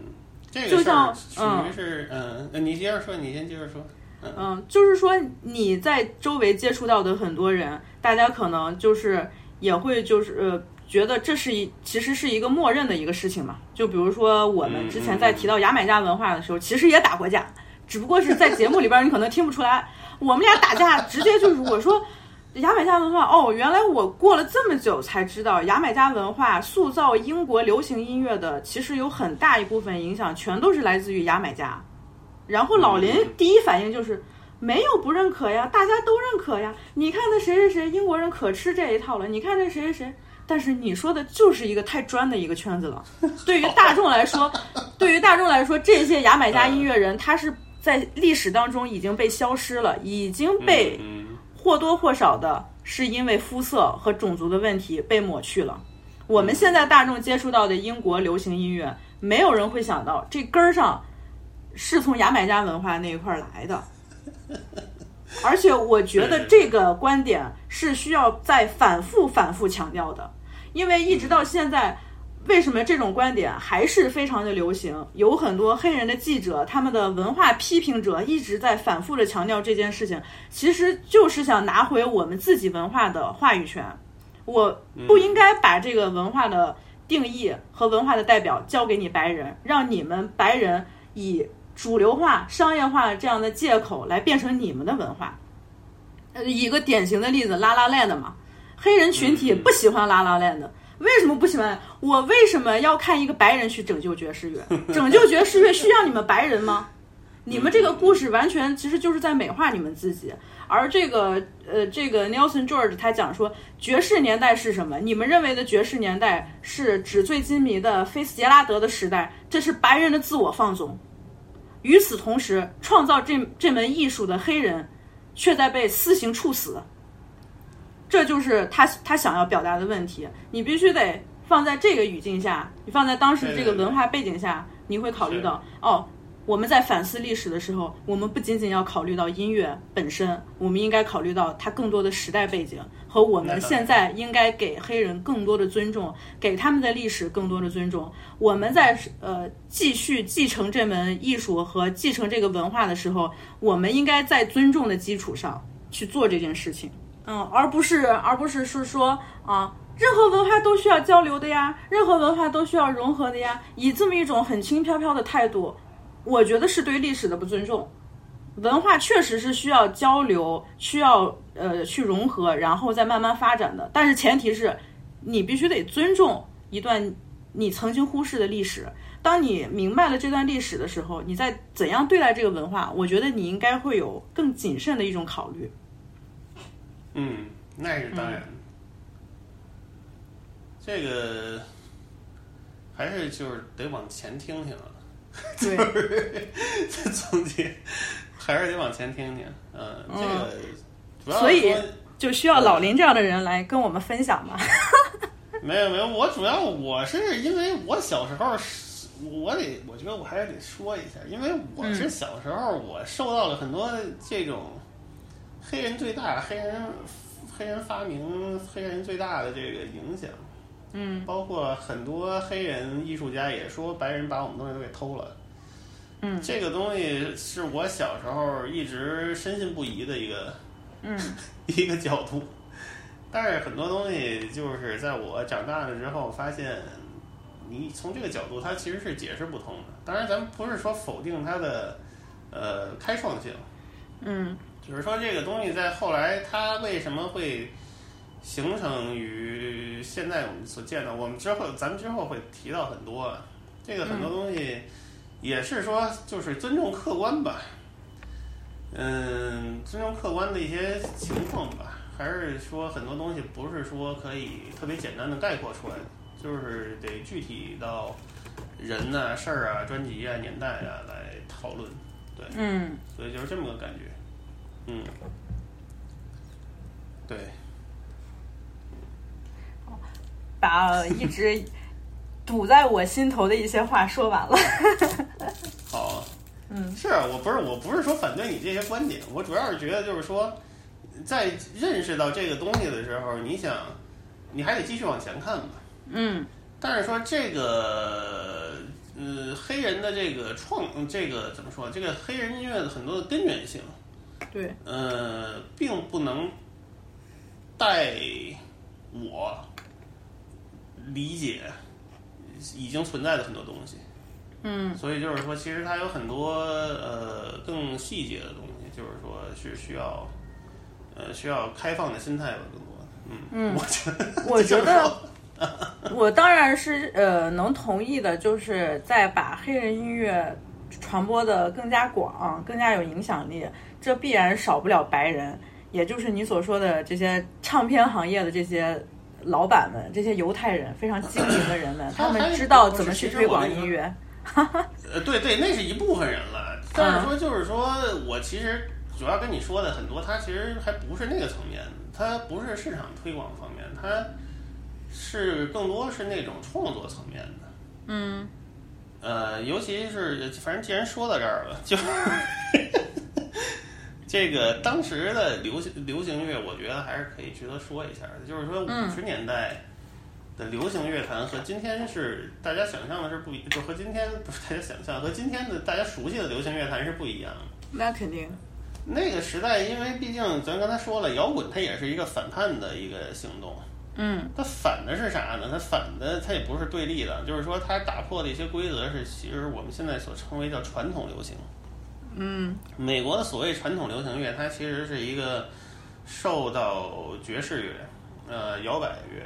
这个就像属于是嗯，呃你接着说，你先接着说。嗯，就是说你在周围接触到的很多人，大家可能就是也会就是呃。觉得这是一其实是一个默认的一个事情嘛，就比如说我们之前在提到牙买加文化的时候，其实也打过架，只不过是在节目里边你可能听不出来，我们俩打架直接就是我说牙买加文化哦，原来我过了这么久才知道牙买加文化塑造英国流行音乐的，其实有很大一部分影响全都是来自于牙买加。然后老林第一反应就是。没有不认可呀，大家都认可呀。你看那谁谁谁，英国人可吃这一套了。你看那谁谁谁，但是你说的就是一个太专的一个圈子了。对于大众来说，对于大众来说，这些牙买加音乐人，他是在历史当中已经被消失了，已经被或多或少的是因为肤色和种族的问题被抹去了。我们现在大众接触到的英国流行音乐，没有人会想到这根儿上是从牙买加文化那一块来的。而且我觉得这个观点是需要再反复反复强调的，因为一直到现在，为什么这种观点还是非常的流行？有很多黑人的记者，他们的文化批评者一直在反复的强调这件事情，其实就是想拿回我们自己文化的话语权。我不应该把这个文化的定义和文化的代表交给你白人，让你们白人以主流化、商业化这样的借口来变成你们的文化。呃，一个典型的例子，拉拉链的嘛，黑人群体不喜欢拉拉链的。为什么不喜欢？我为什么要看一个白人去拯救爵士乐？拯救爵士乐需要你们白人吗？你们这个故事完全其实就是在美化你们自己。而这个呃，这个 Nelson George 他讲说，爵士年代是什么？你们认为的爵士年代是纸醉金迷的菲斯杰拉德的时代，这是白人的自我放纵。与此同时，创造这这门艺术的黑人，却在被私刑处死。这就是他他想要表达的问题。你必须得放在这个语境下，你放在当时这个文化背景下，你会考虑到哦。我们在反思历史的时候，我们不仅仅要考虑到音乐本身，我们应该考虑到它更多的时代背景我们现在应该给黑人更多的尊重，给他们的历史更多的尊重。我们在呃继续继承这门艺术和继承这个文化的时候，我们应该在尊重的基础上去做这件事情，嗯，而不是而不是是说啊，任何文化都需要交流的呀，任何文化都需要融合的呀，以这么一种很轻飘飘的态度。我觉得是对历史的不尊重。文化确实是需要交流，需要呃去融合，然后再慢慢发展的。但是前提是，你必须得尊重一段你曾经忽视的历史。当你明白了这段历史的时候，你在怎样对待这个文化，我觉得你应该会有更谨慎的一种考虑。嗯，那是当然。这个还是就是得往前听听啊。对，总结还是得往前听听，嗯，这个所以就需要老林这样的人来跟我们分享嘛。没有没有，我主要我是因为我小时候，我得我觉得我还是得说一下，因为我是小时候我受到了很多这种黑人最大、黑人黑人发明、黑人最大的这个影响。嗯，包括很多黑人艺术家也说白人把我们东西都给偷了。嗯，这个东西是我小时候一直深信不疑的一个，嗯，一个角度。但是很多东西就是在我长大了之后发现，你从这个角度它其实是解释不通的。当然，咱们不是说否定它的呃开创性，嗯，就是说这个东西在后来它为什么会。形成于现在我们所见到，我们之后咱们之后会提到很多，这个很多东西也是说就是尊重客观吧，嗯，尊重客观的一些情况吧，还是说很多东西不是说可以特别简单的概括出来的，就是得具体到人呐、事儿啊、专辑啊、年代啊来讨论，对，嗯，所以就是这么个感觉，嗯，对。把一直堵在我心头的一些话说完了。好，嗯，是我不是我不是说反对你这些观点，我主要是觉得就是说，在认识到这个东西的时候，你想，你还得继续往前看嘛。嗯。但是说这个，呃，黑人的这个创，这个怎么说？这个黑人音乐的很多的根源性，对，呃，并不能带我。理解已经存在的很多东西，嗯，所以就是说，其实它有很多呃更细节的东西，就是说是需要呃需要开放的心态吧，更多。嗯嗯，我觉得我觉得我当然是呃能同意的，就是在把黑人音乐传播的更加广、更加有影响力，这必然少不了白人，也就是你所说的这些唱片行业的这些。老板们，这些犹太人非常精明的人们，他们知道怎么去推广音乐。呃，对对，那是一部分人了。但是说，就是说我其实主要跟你说的很多，它其实还不是那个层面，它不是市场推广方面，它是更多是那种创作层面的。嗯。呃，尤其是反正既然说到这儿了，就。这个当时的流行流行乐，我觉得还是可以值得说一下的。就是说，五十年代的流行乐坛和今天是大家想象的是不一，就和今天不是大家想象，和今天的大家熟悉的流行乐坛是不一样的。那肯定。那个时代，因为毕竟咱刚才说了，摇滚它也是一个反叛的一个行动。嗯它反的是啥呢？它反的它也不是对立的，就是说它打破的一些规则是其实我们现在所称为叫传统流行。嗯美国的所谓传统流行乐，它其实是一个受到爵士乐、呃摇摆乐、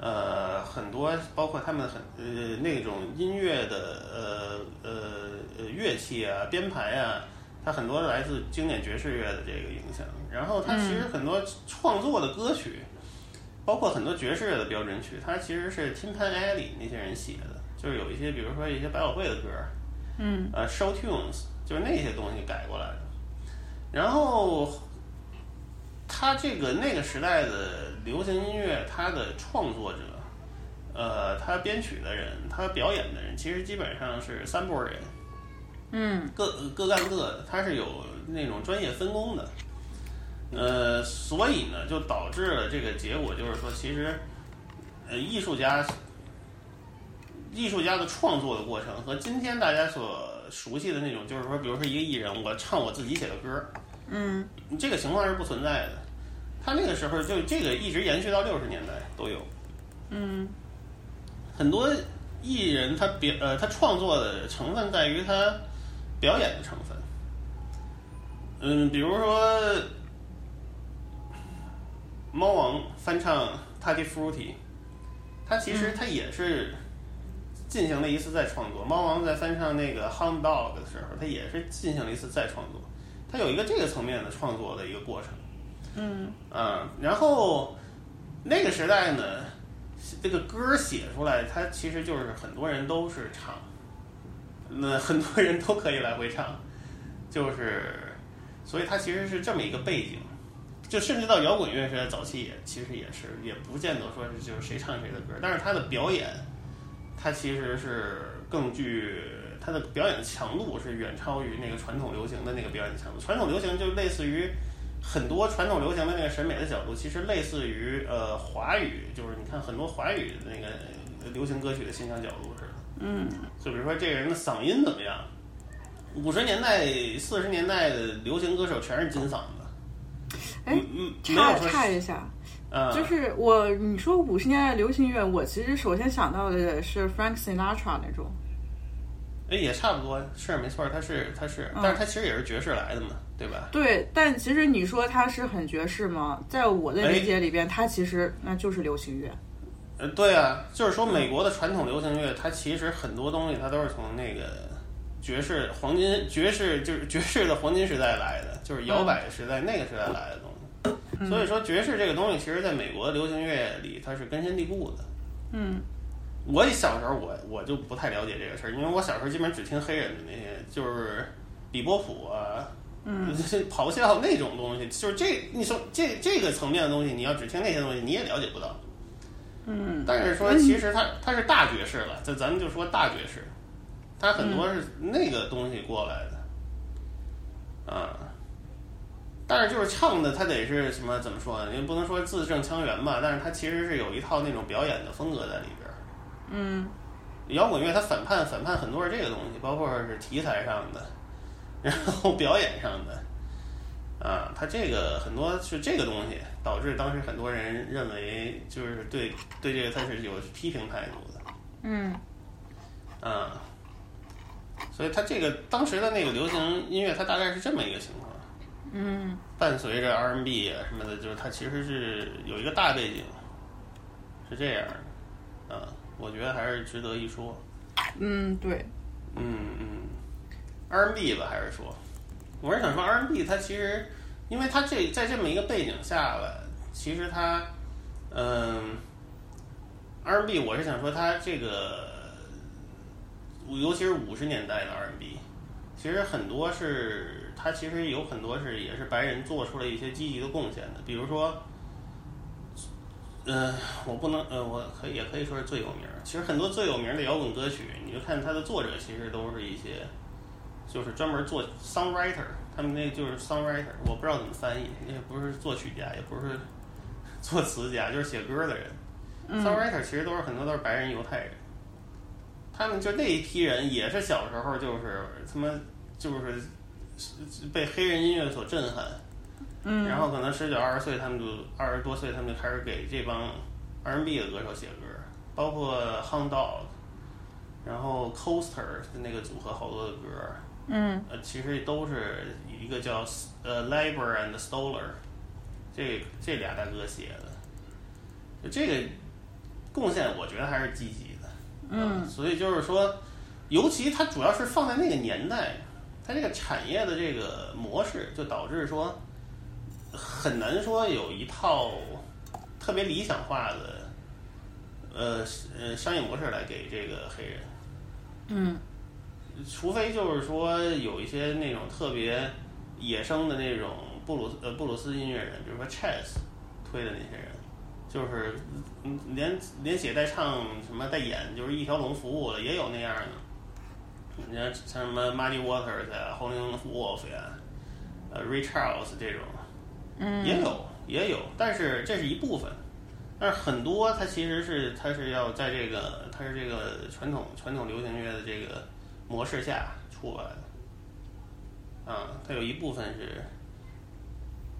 呃很多包括他们很呃那种音乐的呃呃呃乐器啊、编排啊，它很多来自经典爵士乐的这个影响。然后它其实很多创作的歌曲，包括很多爵士乐的标准曲，它其实是 Tin Pan Alley 那些人写的，就是有一些比如说一些百老汇的歌，嗯呃，show tunes 就是那些东西改过来的。然后，他这个那个时代的流行音乐，它的创作者，呃，他编曲的人，他表演的人，其实基本上是三拨人，嗯各各干各的，他是有那种专业分工的。呃，所以呢，就导致了这个结果，就是说，其实，呃，艺术家，艺术家的创作的过程和今天大家所熟悉的那种，就是说，比如说一个艺人，我唱我自己写的歌，嗯这个情况是不存在的。他那个时候就这个一直延续到六十年代都有，嗯很多艺人他表呃他创作的成分在于他表演的成分。嗯，比如说猫王翻唱《Tutti Frutti》，他其实他也是进行了一次再创作。猫王在翻唱那个《Hound Dog》的时候，他也是进行了一次再创作。他有一个这个层面的创作的一个过程。嗯啊，然后那个时代呢，这个歌写出来，它其实就是很多人都是唱，那 很多人都可以来回唱，就是，所以它其实是这么一个背景，就甚至到摇滚乐时代早期也其实也是，也不见得说是就是谁唱谁的歌，但是他的表演，它其实是更具。它的表演强度是远超于那个传统流行的那个表演强度。传统流行就类似于很多传统流行的那个审美的角度，其实类似于呃华语，就是你看很多华语的那个呃流行歌曲的欣赏角度似的。嗯就比如说这个人的嗓音怎么样？五十年代、四十年代的流行歌手全是金嗓子。哎嗯嗯，没有插插一下，呃，就是我你说五十年代流行乐，我其实首先想到的是 Frank Sinatra 那种。哎也差不多，是没错，他是他是，嗯但是他其实也是爵士来的嘛，对吧？对，但其实你说它是很爵士吗？在我的理解里边，它其实那就是流行乐。呃，对啊，就是说美国的传统流行乐，它其实很多东西它都是从那个爵士黄金爵士就是 爵士的黄金时代来的，就是摇摆时代、那个时代来的东西。所以说爵士这个东西，其实在美国的流行乐里它是根深蒂固的。嗯我小时候我我就不太了解这个事儿，因为我小时候基本只听黑人的那些，就是比波普啊，嗯，咆哮那种东西，就是这你说这这个层面的东西，你要只听那些东西，你也了解不到。嗯但是说，其实他他是大爵士了，就咱们就说大爵士，他很多是那个东西过来的，啊。但是就是唱的，他得是什么？怎么说呢？也不能说字正腔圆吧，但是他其实是有一套那种表演的风格在里边儿。嗯。摇滚乐它反叛反叛很多是这个东西，包括是题材上的，然后表演上的，啊，它这个很多是这个东西导致当时很多人认为就是对对这个它是有批评态度的，嗯。啊，所以它这个当时的那个流行音乐，它大概是这么一个情况，嗯。伴随着 R&B 啊什么的，就是它其实是有一个大背景，是这样的，啊，我觉得还是值得一说。嗯，对，嗯嗯，R&B 吧，还是说，我是想说 R&B 它其实，因为它这在这么一个背景下吧，其实它，嗯，R&B 我是想说它这个，尤其是五十年代的 R&B，其实很多是它其实有很多是也是白人做出了一些积极的贡献的，比如说。嗯、我不能，呃，我可以也可以说是最有名儿。其实很多最有名的摇滚歌曲，你就看它的作者，其实都是一些，就是专门做 songwriter，他们那就是 songwriter，我不知道怎么翻译，也不是作曲家，也不是作词家，就是写歌的人。songwriter 其实都是很多都是白人犹太人，他们就那一批人也是小时候就是他妈就是被黑人音乐所震撼，嗯。然后可能十九二十岁，他们就二十多岁，他们就开始给这帮 R&B 的歌手写歌，包括 Hound Dog，然后 Coaster 那个组合好多的歌，嗯。呃，其实都是一个叫呃 Labor and Stoller，这这俩大哥写的，就这个贡献我觉得还是积极的，嗯。所以就是说，尤其它主要是放在那个年代，它这个产业的这个模式，就导致说很难说有一套特别理想化的呃呃商业模式来给这个黑人。嗯除非就是说有一些那种特别野生的那种布鲁呃布鲁斯音乐人，比如说 Chess 推的那些人，就是嗯连连写带唱什么带演，就是一条龙服务的，也有那样的。你看像什么 Muddy Waters 呀、Howlin' Wolf 呀、呃 Ray Charles 这种，也有也有，但是这是一部分，但是很多它其实是它是要在这个它是这个传统传统流行乐的这个模式下出来的，啊，它有一部分是，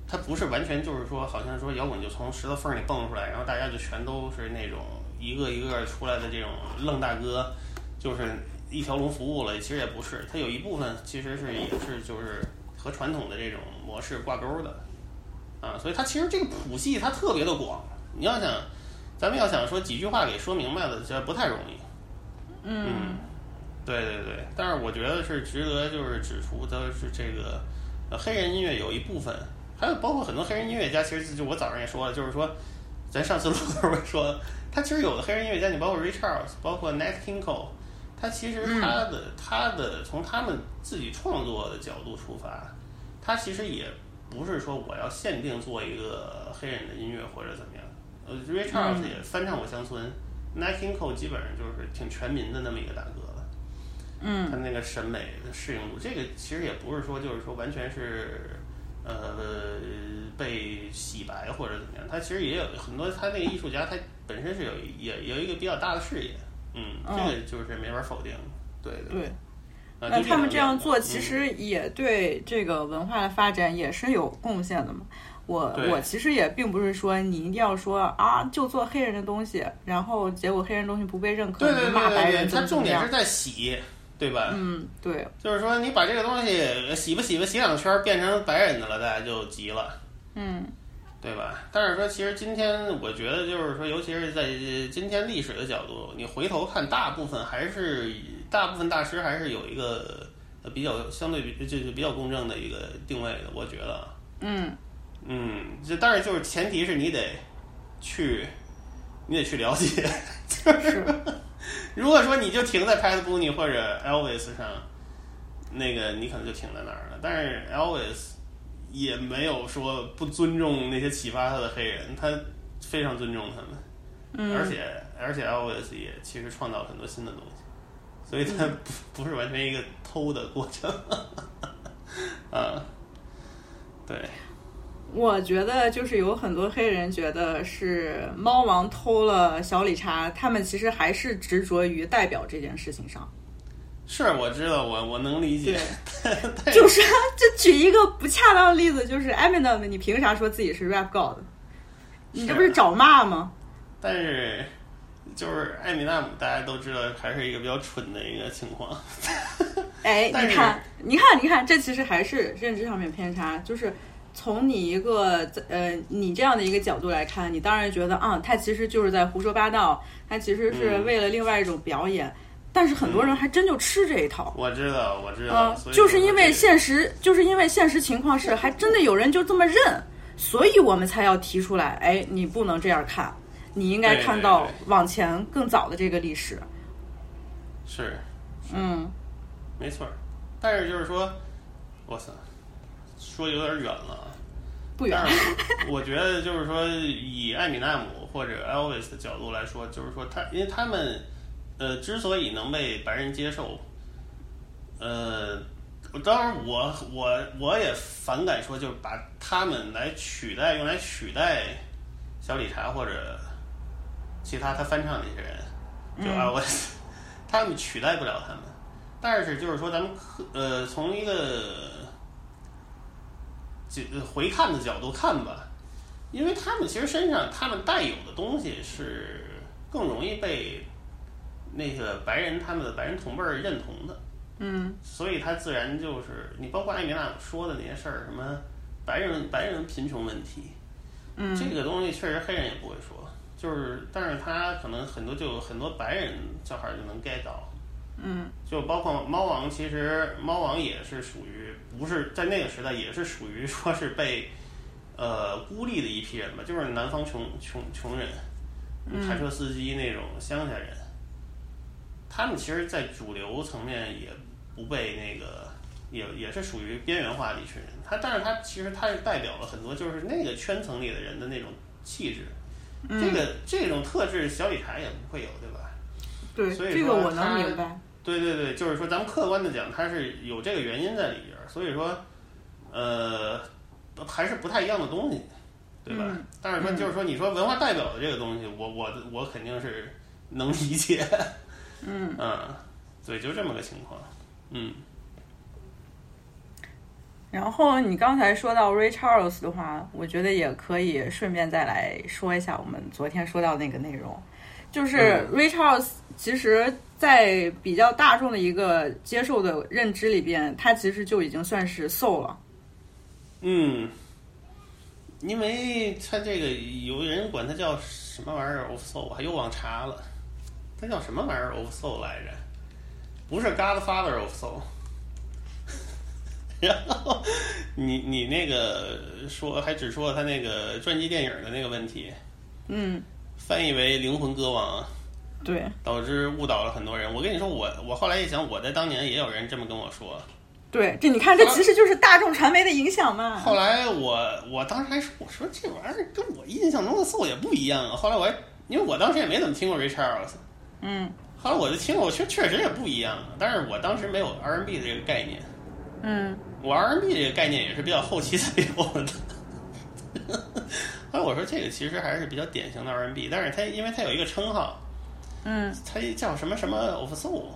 它不是完全就是说好像说摇滚就从石头缝里蹦出来，然后大家就全都是那种一个一个出来的这种愣大哥，就是一条龙服务了，其实也不是，它有一部分其实是也是就是和传统的这种模式挂钩的。啊，所以它其实这个谱系它特别的广，你要想，咱们要想说几句话给说明白了，这不太容易。嗯对对对，但是我觉得是值得就是指出的是这个，呃，黑人音乐有一部分，还有包括很多黑人音乐家，其实就我早上也说了，就是说，咱上次录的时候说，他其实有的黑人音乐家，你包括 Ray Charles，包括 Nat King Cole，他其实他的、他的从他们自己创作的角度出发，他其实也不是说我要限定做一个黑人的音乐或者怎么样。呃，Ray Charles 也翻唱过乡村、n a t King Cole 基本上就是挺全民的那么一个大哥了。嗯他那个审美的适应度，这个其实也不是说就是说完全是呃被洗白或者怎么样，他其实也有很多他那个艺术家他本身是有也有一个比较大的视野，嗯，这个就是没法否定，对对对。啊那他们这样做，其嗯实也对这个文化的发展也是有贡献的嘛。我我其实也并不是说你一定要说啊，就做黑人的东西，然后结果黑人东西不被认可，对对你骂白对对对，人他重点是。在洗，对吧？嗯，对，就是说你把这个东西洗吧洗吧洗两圈变成白人的了，大家就急了。嗯对吧？但是说，其实今天我觉得就是说，尤其是在今天历史的角度，你回头看，大部分还是大部分大师还是有一个呃比较相对比就是比较公正的一个定位的，我觉得，嗯。嗯，这但是就是前提是你得去，你得去了解，是，如果说你就停在 Pat Boone 或者 Elvis 上，那个你可能就停在那儿了。但是 Elvis 也没有说不尊重那些启发他的黑人，他非常尊重他们，嗯，而且而且 Elvis 也其实创造了很多新的东西，所以它不不是完全一个偷的过程，啊，对，我觉得就是有很多黑人觉得是猫王偷了小理查，他们其实还是执着于代表这件事情上。是我知道，我我能理解，就是就举一个不恰当的例子，就是 Eminem，你凭啥说自己是 rap god？你这不是找骂吗？但是就是艾米纳姆，大家都知道还是一个比较蠢的一个情况。哎，你看，你看，你看，这其实还是认知上面偏差，就是从你一个呃你这样的一个角度来看，你当然觉得啊，他其实就是在胡说八道，他其实是嗯为了另外一种表演。但是很多人还真就吃这一套，我知道，我知道，啊，就是因为现实，就是因为现实情况是，还真的有人就这么认，所以我们才要提出来，哎，你不能这样看，你应该看到往前更早的这个历史。是。嗯。没错儿，但是就是说，我操，说有点远了。啊。不远。但，是我觉得就是说，以艾米纳姆或者 Elvis 的角度来说，就是说他，因为他们呃之所以能被白人接受，呃，当然我我我也反感说，就是把他们来取代用来取代小理查或者其他他翻唱的那些人，就嗯。Elvis，、他们取代不了他们。但是就是说，咱们可呃从一个就回看的角度看吧，因为他们其实身上他们带有的东西是更容易被那个白人他们的白人同辈儿认同的，嗯。所以他自然就是你包括艾米娜说的那些事儿，什么白人白人贫穷问题，嗯。这个东西确实黑人也不会说，就是但是他可能很多就有很多白人小孩儿就能 get 到。嗯就包括猫王，其实猫王也是属于不是在那个时代也是属于说是被呃孤立的一批人吧，就是南方穷穷穷人，开车司机那种乡下人，他们其实，在主流层面也不被那个也也是属于边缘化的一群人。他但是他其实他是代表了很多就是那个圈层里的人的那种气质，这个这种特质小理财也不会有，对吧？对，所以说这个我能明白。对对对，就是说，咱们客观的讲，它是有这个原因在里边儿，所以说，呃，还是不太一样的东西，对吧？嗯。但是说，嗯。就是说，你说文化代表的这个东西，我我我肯定是能理解，嗯。嗯，对，就这么个情况，嗯然后你刚才说到 Ray Charles 的话，我觉得也可以顺便再来说一下我们昨天说到那个内容，就是嗯 Ray Charles 其实，在比较大众的一个接受的认知里边，他其实就已经算是 soul 了。嗯，因为他这个有人管他叫什么玩意儿 of soul，我还又忘查了，他叫什么玩意儿 of soul 来着？不是 Godfather of soul。然后你你那个说还只说他那个传记电影的那个问题，嗯，翻译为灵魂歌王，对，导致误导了很多人。我跟你说，我我后来一想，我在当年也有人这么跟我说。对，这你看，这其实就是大众传媒的影响嘛。后来我我当时还说，我说这玩意儿跟我印象中的 soul 也不一样啊。后来我还因为我当时也没怎么听过 Ray Charles，嗯后来我就听了，我确确实也不一样啊。但是我当时没有 R&B 的这个概念，嗯我 RNB 这个概念也是比较后期才有的。后来我说这个其实还是比较典型的 RNB，但是它因为它有一个称号，嗯它叫什么什么 of soul，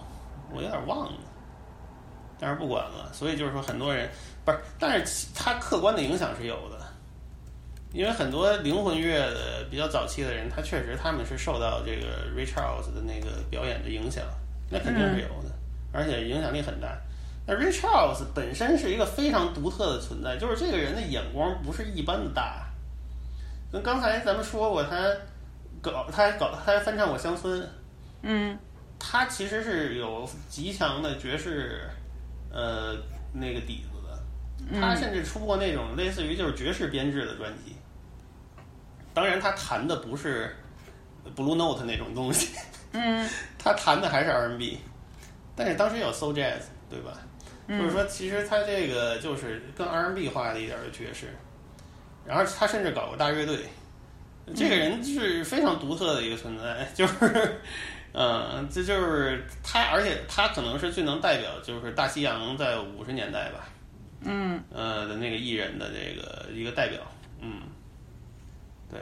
我有点忘了，但是不管了。所以就是说，很多人不是，但是其它客观的影响是有的，因为很多灵魂乐的比较早期的人，他确实他们是受到这个 Ray Charles 的那个表演的影响，那肯定是有的，而且影响力很大。那 Ray Charles 本身是一个非常独特的存在，就是这个人的眼光不是一般的大。跟刚才咱们说过，他搞他还搞他还翻唱过《乡村》，嗯他其实是有极强的爵士，呃，那个底子的。他甚至出过那种类似于就是爵士编制的专辑。当然，他弹的不是 blue note 那种东西，嗯 他弹的还是 R&B，但是当时有 soul jazz，对吧？就是说，其实他这个就是更 R&B 化的一点的爵士，然后他甚至搞过大乐队。这个人是非常独特的一个存在，就是，嗯，这就是他，而且他可能是最能代表就是大西洋在五十年代吧，嗯，呃的那个艺人的这个一个代表，嗯，对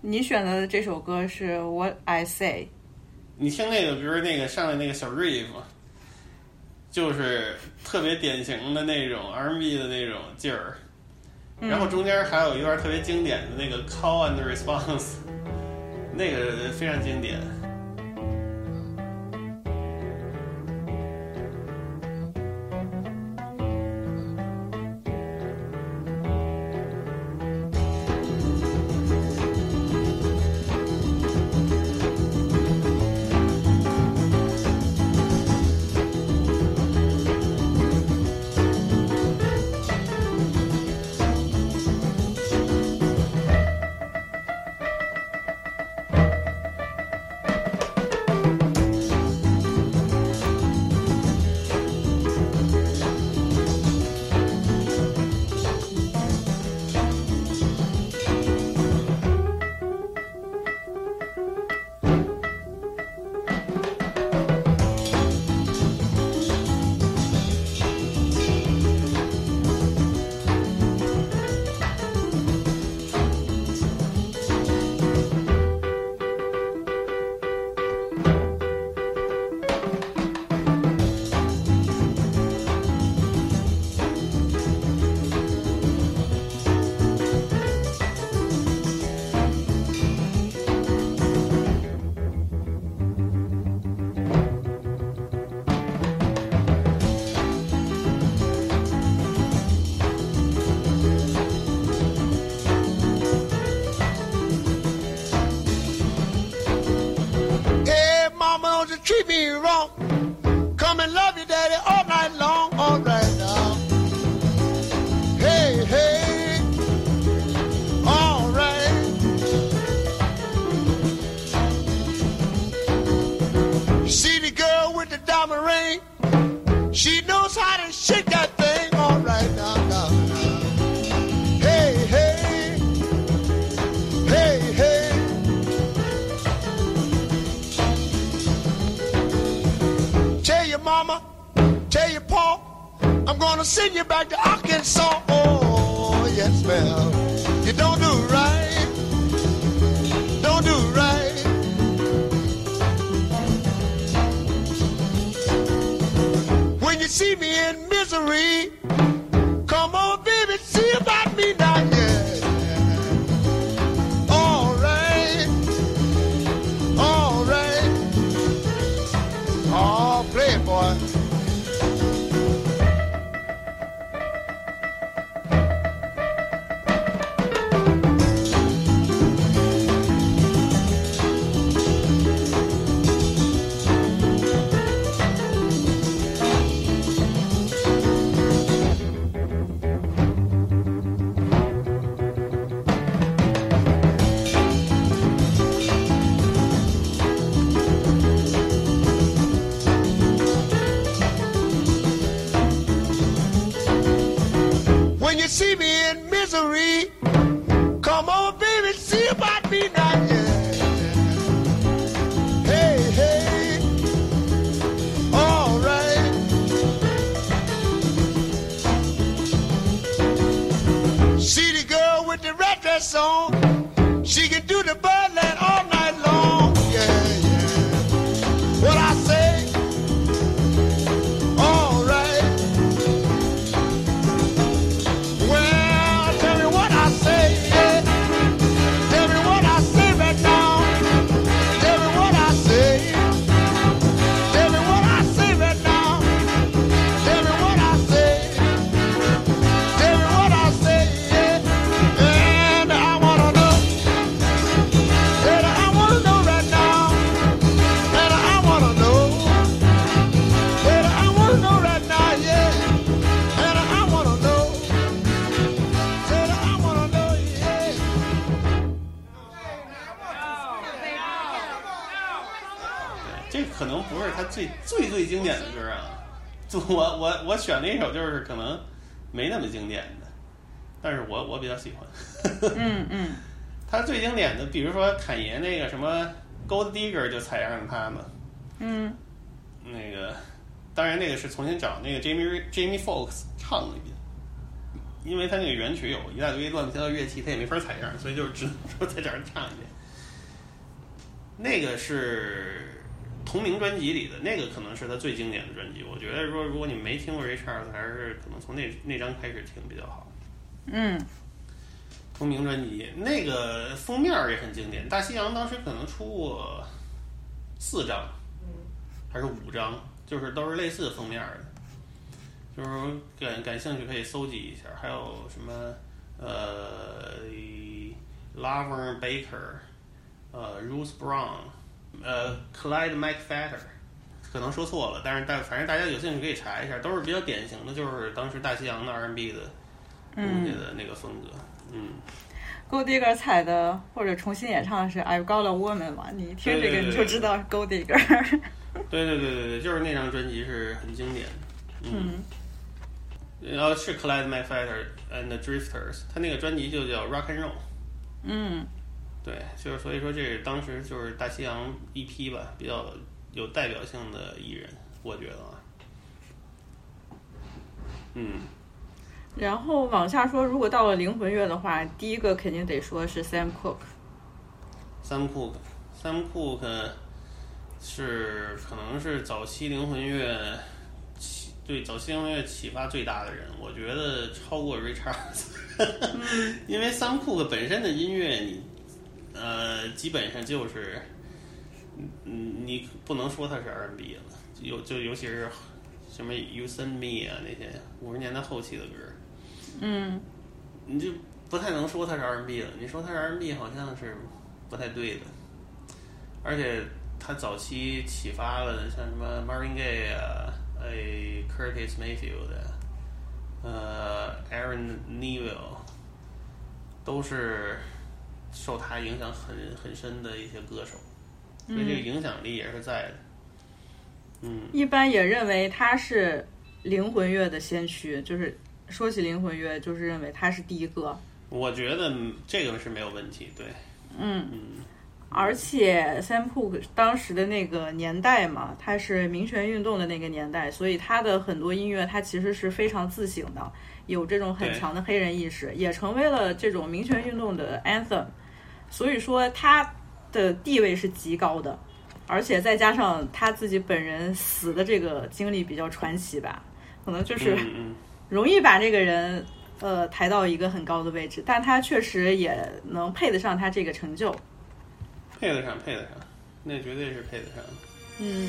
你选择的这首歌是 What I Say。你听那个，比如那个上面那个小 riff，就是特别典型的那种 R&B 的那种劲儿，然后中间还有一段特别经典的那个 call and response，那个非常经典。选了一首，就是可能没那么经典的，但是我我比较喜欢。嗯嗯，他最经典的，比如说侃爷那个什么《Gold Digger》就采样了他嘛。嗯，那个当然那个是重新找那个 Jamie Jamie Foxx 唱了一遍，因为他那个原曲有一大堆乱七八糟乐器，他也没法采样，所以就只能说在这儿唱一遍。那个是同名专辑里的，那个可能是他最经典的专辑。我觉得说，如果你没听过 Ray Charles，还是可能从那那张开始听比较好。嗯，同名专辑那个封面儿也很经典，大西洋当时可能出过四张，还是五张，就是都是类似的封面儿的。就是说感感兴趣可以搜集一下，还有什么呃 Laverne Baker，呃 Ruth Brown，呃，Clyde McFatter，可能说错了，但是大反正大家有兴趣可以查一下，都是比较典型的，就是当时大西洋的 R&B 的东西的那个风格，嗯 Gold Digger 采的或者重新演唱的是 I've Got a Woman 嘛，你一听这个你就知道 Gold Digger。对 对对对对，就是那张专辑是很经典的。嗯，然后是 Clyde McFatter and the Drifters，他那个专辑就叫 Rock and Roll。嗯对，就是所以说这是当时就是大西洋一批吧，比较有代表性的艺人，我觉得啊。嗯，然后往下说，如果到了灵魂乐的话，第一个肯定得说是 Sam Cooke。Sam Cooke，Sam Cooke 是可能是早期灵魂乐启对早期灵魂乐启发最大的人，我觉得超过 Ray Charles，因为 Sam Cooke 本身的音乐你呃基本上就是嗯你不能说它是 R&B 了，尤就尤其是什么 You Send Me 啊那些五十年代后期的歌，嗯你就不太能说它是 R&B 了。你说它是 R&B 好像是不太对的，而且它早期启发了像什么 Marvin Gaye 啊，哎 Curtis Mayfield 啊，呃 Aaron Neville，都是受他影响很很深的一些歌手，所以这个影响力也是在的。嗯，一般也认为他是灵魂乐的先驱，就是说起灵魂乐，就是认为他是第一个。我觉得这个是没有问题，对，嗯，嗯。而且 Sam Cooke 当时的那个年代嘛，他是民权运动的那个年代，所以他的很多音乐他其实是非常自省的，有这种很强的黑人意识，也成为了这种民权运动的 anthem。所以说他的地位是极高的，而且再加上他自己本人死的这个经历比较传奇吧，可能就是 容易把这个人呃抬到一个很高的位置，但他确实也能配得上他这个成就。配得上，配得上，那绝对是配得上。嗯。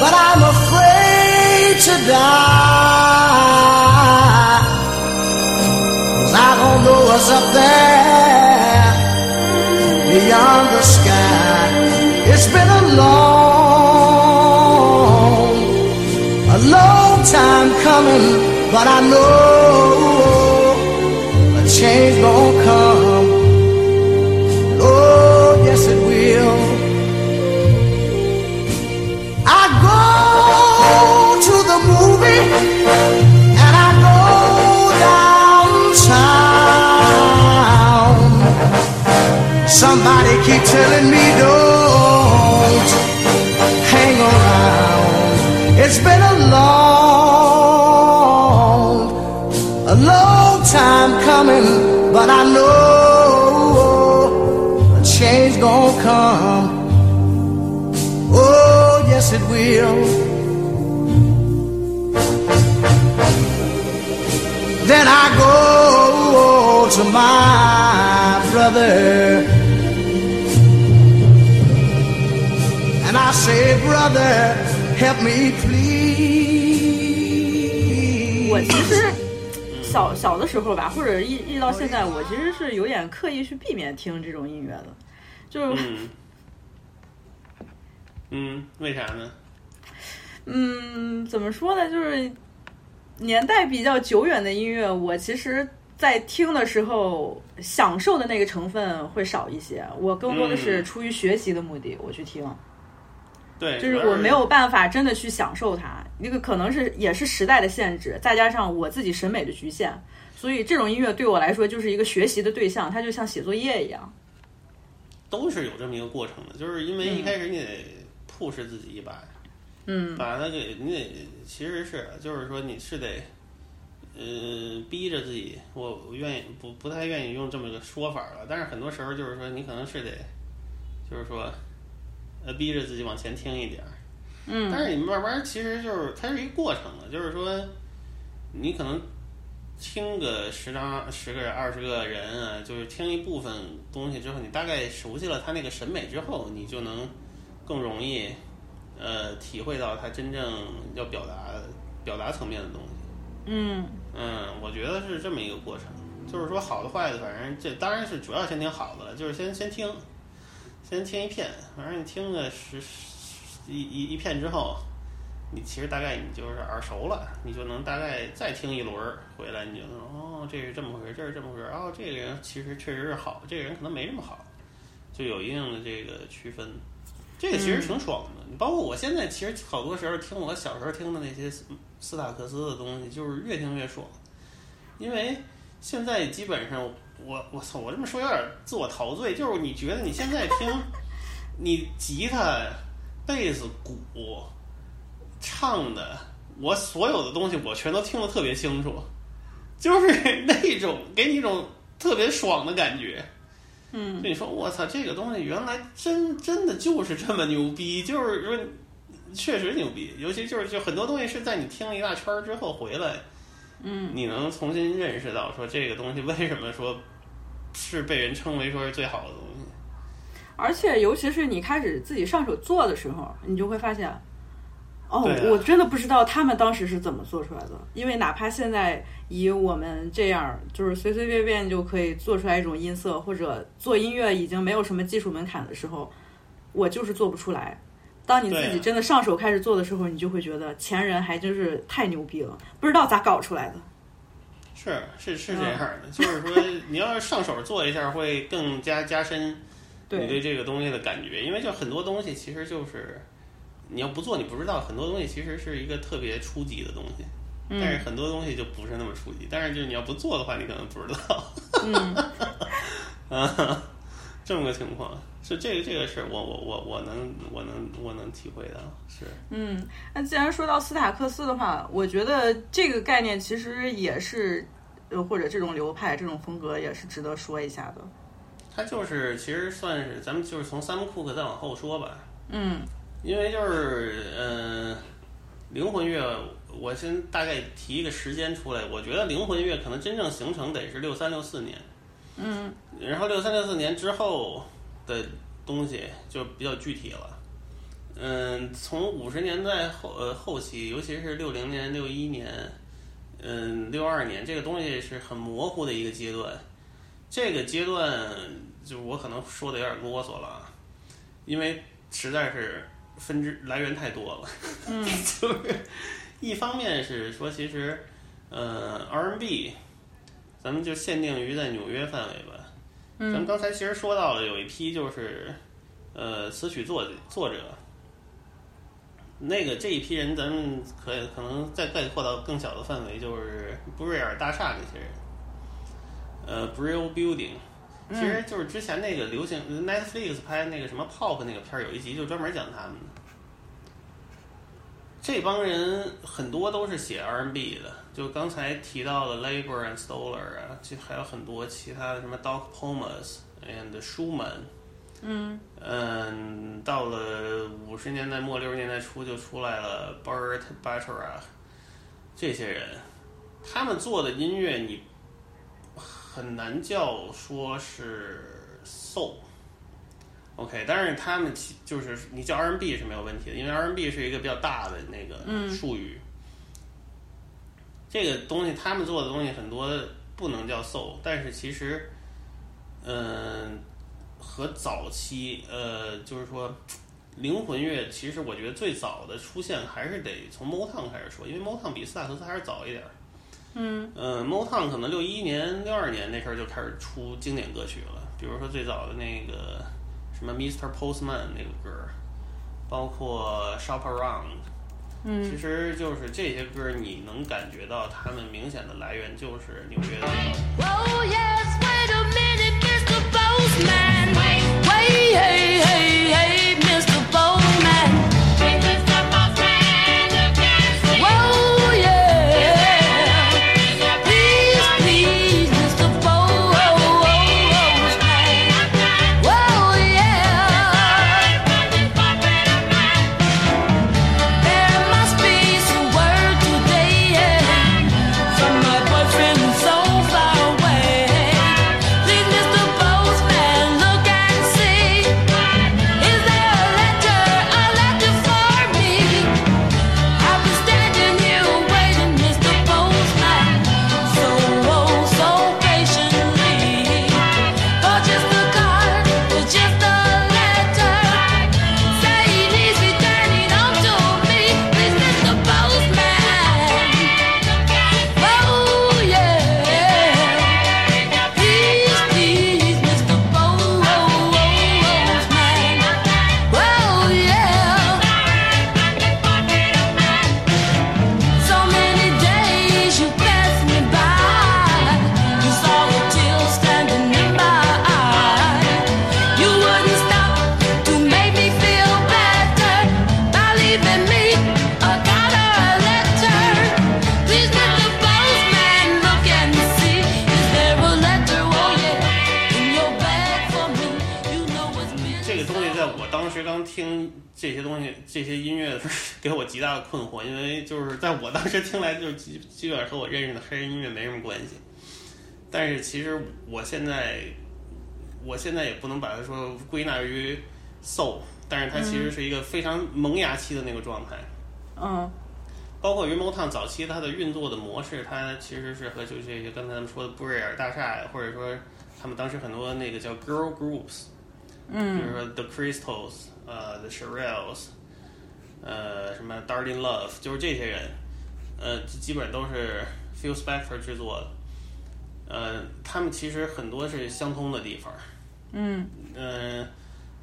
but I'm afraid to die. 'Cause I don't know what's up there beyond the sky. It's been a long, a long time coming, but I know a change gonna come. Somebody keep telling me don't hang around. It's been a long, a long time coming, but I know brother. And I say, brother, help me please. 我其实小小的时候吧，或者一一直到现在，我其实是有点刻意去避免听这种音乐的，就是嗯 嗯，为啥呢？嗯，怎么说呢？就是年代比较久远的音乐，我其实在听的时候，享受的那个成分会少一些。我更多的是嗯出于学习的目的，我去听，对，就是我没有办法真的去享受它。那个可能是也是时代的限制，再加上我自己审美的局限，所以这种音乐对我来说就是一个学习的对象，它就像写作业一样。都是有这么一个过程的，就是因为一嗯开始你得 push 自己一把，嗯把它给你得，其实是就是说你是得，呃，逼着自己，我我愿意不不太愿意用这么个说法了，但是很多时候就是说你可能是得，就是说，呃，逼着自己往前听一点儿，嗯但是你慢慢其实就是它是一个过程的，就是说，你可能听个十张、十个、二十个人啊，就是听一部分东西之后，你大概熟悉了他那个审美之后，你就能更容易呃体会到他真正要表达表达层面的东西。嗯嗯，我觉得是这么一个过程，就是说好的坏的，反正这当然是主要先听好的了，就是先先听，先听一片，反正你听个十十一一一片之后，你其实大概你就是耳熟了，你就能大概再听一轮回来，你就能哦，这是这么回事，这是这么回事，哦，这个人其实确实是好，这个人可能没这么好，就有一定的这个区分。这个其实挺爽的，你包括我现在，其实好多时候听我小时候听的那些斯斯塔克斯的东西，就是越听越爽。因为现在基本上我我操，我这么说有点自我陶醉，就是你觉得你现在听你吉他、贝斯、鼓唱的，我所有的东西我全都听得特别清楚，就是那种给你一种特别爽的感觉。嗯就你说我操，这个东西原来真真的就是这么牛逼，就是说确实牛逼，尤其就是就很多东西是在你听了一大圈儿之后回来，嗯，你能重新认识到说这个东西为什么说是被人称为说是最好的东西。而且，尤其是你开始自己上手做的时候，你就会发现，哦，我真的不知道他们当时是怎么做出来的。因为哪怕现在以我们这样，就是随随便便就可以做出来一种音色，或者做音乐已经没有什么技术门槛的时候，我就是做不出来。当你自己真的上手开始做的时候，你就会觉得前人还真是太牛逼了，不知道咋搞出来的。是是是这嗯样的，就是说你要是上手做一下，会更加加深你对对，这个东西的感觉，因为就很多东西其实就是你要不做你不知道，很多东西其实是一个特别初级的东西，但是很多东西就不是那么初级，但是就是你要不做的话，你可能不知道。嗯，啊，这么个情况，是这个这个是我我我我能我能我能体会到，是。嗯，那既然说到斯塔克斯的话，我觉得这个概念其实也是，呃，或者这种流派、这种风格也是值得说一下的。它就是其实算是咱们就是从三 a 库克再往后说吧，嗯因为就是嗯、呃灵魂乐，我先大概提一个时间出来，我觉得灵魂乐可能真正形成得是六三六四年，嗯然后六三六四年之后的东西就比较具体了。嗯，从五十年代后呃后期，尤其是六零年、六一年，嗯，六二年这个东西是很模糊的一个阶段。这个阶段就我可能说的有点啰嗦了啊，因为实在是分支来源太多了。嗯就是 一方面是说，其实呃 R&B，咱们就限定于在纽约范围吧。咱们嗯刚才其实说到了，有一批就是呃词曲作作者，那个这一批人，咱们可以可能再概括到更小的范围，就是布瑞尔大厦那些人，呃 Brill Building，其实就是之前那个流行 Netflix 拍那个什么 Pop 那个片儿，有一集就专门讲他们的。这帮人很多都是写 R&B 的，就刚才提到的 Labor and Stoller 啊，这还有很多其他的什么 Doc Pomus and Schumann，嗯嗯，到了五十年代末六十年代初就出来了 Burt Bacharach 这些人，他们做的音乐你很难叫说是 soul。OK，但是他们其就是你叫 R&B 是没有问题的，因为 R&B 是一个比较大的那个嗯术语。这个东西他们做的东西很多不能叫 soul，但是其实，嗯、和早期呃，就是说灵魂乐，其实我觉得最早的出现还是得从 Motown 开始说，因为 Motown 比斯塔克斯还是早一点儿。嗯呃，Motown 可能六一年、六二年那时候就开始出经典歌曲了，比如说最早的那个什么 Mr. Postman 那个歌儿，包括 Shop Around，嗯其实就是这些歌儿，你能感觉到他们明显的来源就是纽约的。Oh yes, wait a minute, Mr. Postman. 乐给我极大的困惑，因为就是在我当时听来，就是基基本上和我认识的黑人音乐没什么关系。但是其实我现在，我现在也不能把它说归纳于 soul，但是它其实是一个非常萌芽期的那个状态。嗯包括于 Motown 早期它的运作的模式，它其实是和就这些刚才咱们说的布瑞尔大厦呀，或者说他们当时很多那个叫 girl groups，嗯比嗯如说 The Crystals，呃，The Shirelles，呃，什么 Darling Love，就是这些人，呃，基基本都是 Phil Spector 制作的，呃，他们其实很多是相通的地方，嗯。呃、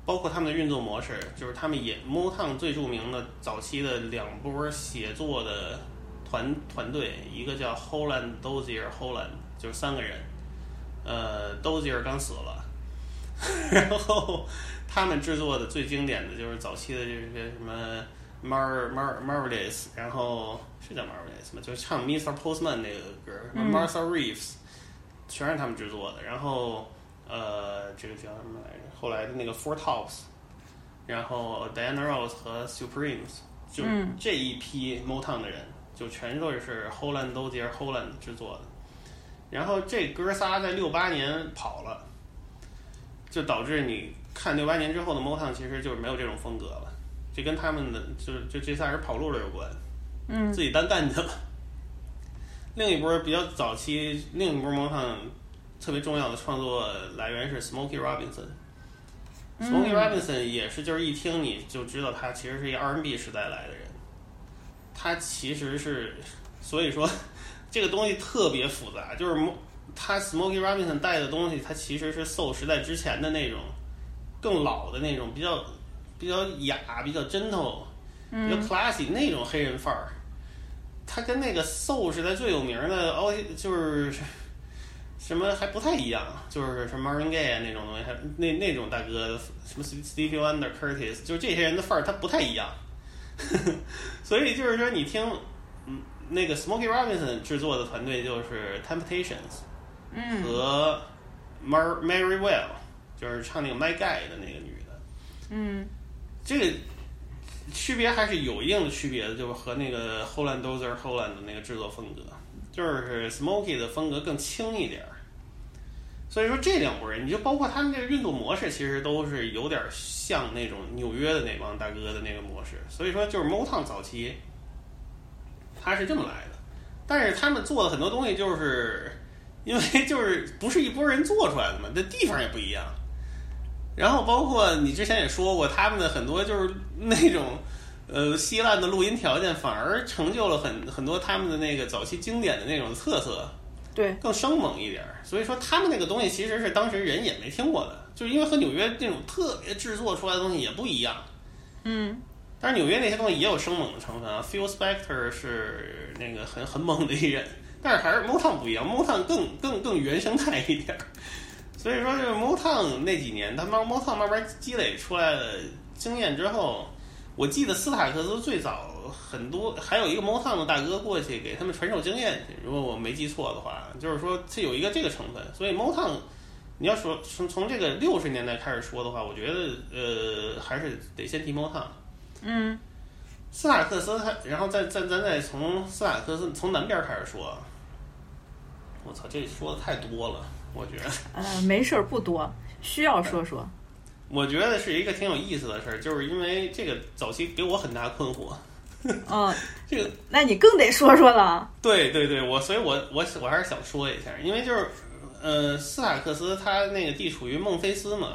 包括他们的运作模式，就是他们也 Motown 最著名的早期的两波写作的团团队，一个叫 Holland Dozier Holland，就是三个人，呃，Dozier 刚死了，然后他们制作的最经典的就是早期的这些什么 Mar Mar Marvelous，然后是叫 Marvelous 吗？就是唱 Mr. Postman 那个歌，什么 Martha Reeves，全是他们制作的。然后呃，这个叫什么来着？后来的那个 Four Tops，然后 Diana Ross 和 Supremes，就嗯这一批 Motown 的人，就全都是 Holland Dozier Holland 制作的。然后这哥仨在六八年跑了，就导致你看六八年之后的 Motown 其实就是没有这种风格了，这跟他们的就是就这仨人跑路了有关，嗯 自己单干去了。另一波比较早期，另一波 Motown 特别重要的创作来源是 Smokey Robinson。Smokey Robinson 也是，就是一听你就知道他其实是一 R&B 时代来的人。他其实是，所以说这个东西特别复杂，就是他 Smokey Robinson 带的东西，他其实是 Soul 时代之前的那种更老的那种比较比较雅、比较 gentle、比较 classy 那种黑人范儿。他跟那个 Soul 时代最有名的哦，就是 什么还不太一样，就是什么 Marvin Gaye 啊那种东西，还那那种大哥，什么 Stevie Wonder、Curtis，就是这些人的范儿，他不太一样。所以就是说，你听，嗯，那个 Smokey Robinson 制作的团队就是 Temptations 嗯和 Mar Mary Well，就是唱那个 My Guy 的那个女的。嗯这个区别还是有一定的区别的，就是和那个 Holland Dozer Holland 的那个制作风格，就是 Smokey 的风格更轻一点儿。所以说这两拨人，你就包括他们这个运作模式，其实都是有点像那种纽约的那帮大哥的那个模式。所以说就是 Motown 早期，他是这么来的，但是他们做的很多东西，就是因为就是不是一拨人做出来的嘛，那地方也不一样。然后包括你之前也说过，他们的很多就是那种呃稀烂的录音条件，反而成就了很很多他们的那个早期经典的那种特色，对，更生猛一点儿。所以说他们那个东西其实是当时人也没听过的，就是因为和纽约那种特别制作出来的东西也不一样。嗯但是纽约那些东西也有生猛的成分啊，Phil Spector 是那个很很猛的一人，但是还是 Motown 不一样，Motown 更更更原生态一点儿。所以说，这个 Motown 那几年，他慢 Motown 慢慢积累出来的经验之后，我记得斯塔克斯最早很多还有一个 Motown 的大哥过去给他们传授经验去，如果我没记错的话，就是说它有一个这个成分。所以 Motown 你要说从从这个六十年代开始说的话，我觉得呃还是得先提 Motown。嗯斯塔克斯他，然后再再咱再从斯塔克斯从南边开始说。我操，这说的太多了，我觉得。呃，没事儿，不多，需要说说。我觉得是一个挺有意思的事儿，就是因为这个早期给我很大困惑。嗯，这个那你更得说说了。对对对，我所以我我我还是想说一下，因为就是呃，斯塔克斯他那个地处于孟菲斯嘛，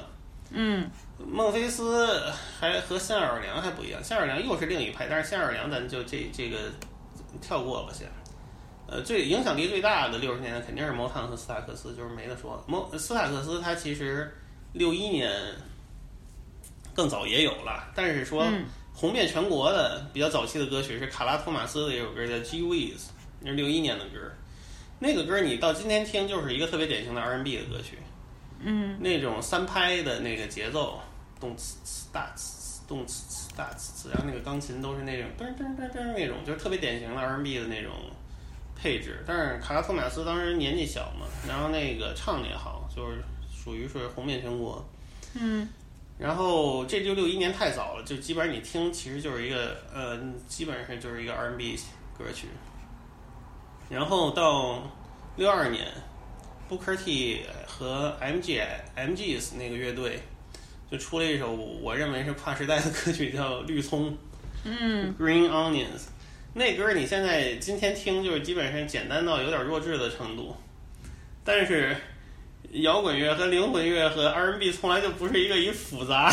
嗯孟菲斯还和新奥尔良还不一样，新奥尔良又是另一派，但是新奥尔良咱就这这个跳过吧先。呃，最影响力最大的六十年代肯定是 Motown 和斯塔克斯，就是没得说。莫斯塔克斯他其实六一年更早也有了，但是说嗯红遍全国的比较早期的歌曲是卡拉托马斯的一首歌叫《G Wiz》，那是六一年的歌。那个歌你到今天听就是一个特别典型的 R&B 的歌曲，嗯那种三拍的那个节奏，动次次大次次动次次大次次，然后那个钢琴都是那种噔噔噔噔那种，就是特别典型的 R&B 的那种配置。但是卡拉托马斯当时年纪小嘛，然后那个唱的也好，就是属于是红遍全国。嗯然后这就六一年太早了，就基本上你听其实就是一个呃，基本上就是一个 R&B 歌曲。然后到六二年，Booker T 和 MG MGs 那个乐队就出了一首我认为是跨时代的歌曲，叫《绿葱》。嗯，Green Onions。那歌你现在今天听就是基本上简单到有点弱智的程度，但是摇滚乐和灵魂乐和 R&B 从来就不是一个以复杂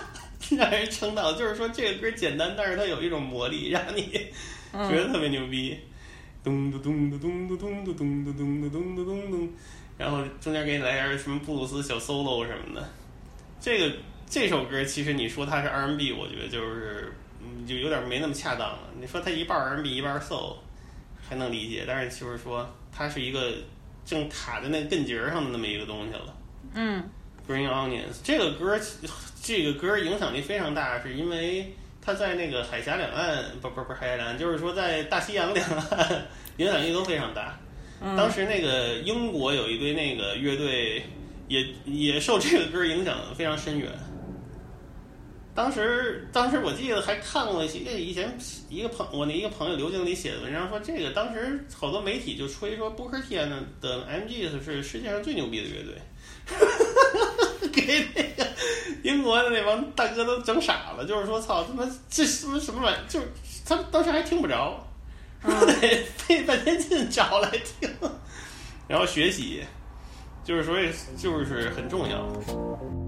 让人称道，就是说这个歌简单，但是它有一种魔力，让你觉得特别牛逼。咚咚咚咚咚咚咚咚咚咚咚咚咚咚咚，然后中间给你来点什么布鲁斯小 solo 什么的。这个这首歌其实你说它是 R&B，我觉得就是嗯就有点没那么恰当了。你说他一半 R&B 一半 soul 还能理解，但是就是说他是一个正卡在那个根节儿上的那么一个东西了。嗯 Green Onions 这个歌，这个歌影响力非常大，是因为它在那个海峡两岸，不不不是海峡两岸，就是说在大西洋两岸影响力都非常大。当时那个英国有一堆那个乐队也也受这个歌影响非常深远。当时，当时我记得还看过一些以前一个朋我那一个朋友刘经理写的文章说，这个当时好多媒体就吹说 Booker T 呢的 MGs 是世界上最牛逼的乐队。给那个英国的那帮大哥都整傻了，就是说，操他妈这什么什么玩意儿，就是他们当时还听不着，说 得费半天劲找来听，然后学习，就是所以就是很重要。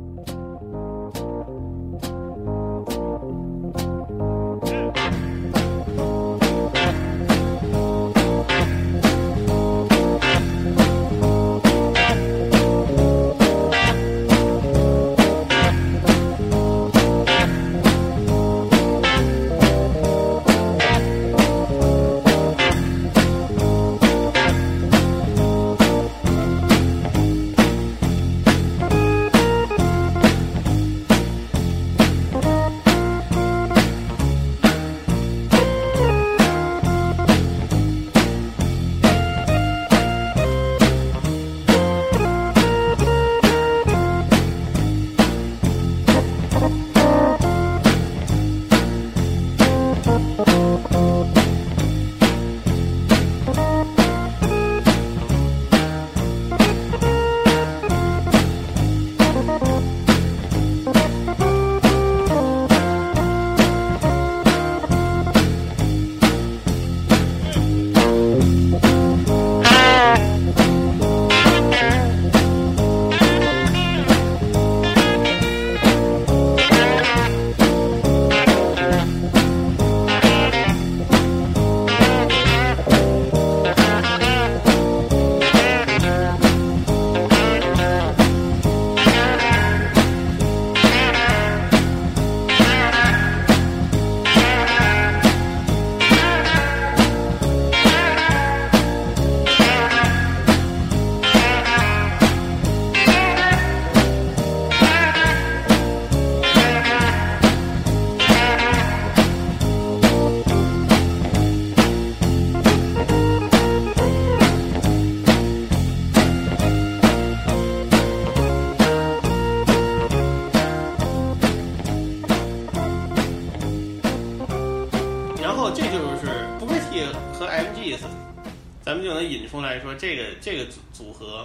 出来说，这个这个组组合，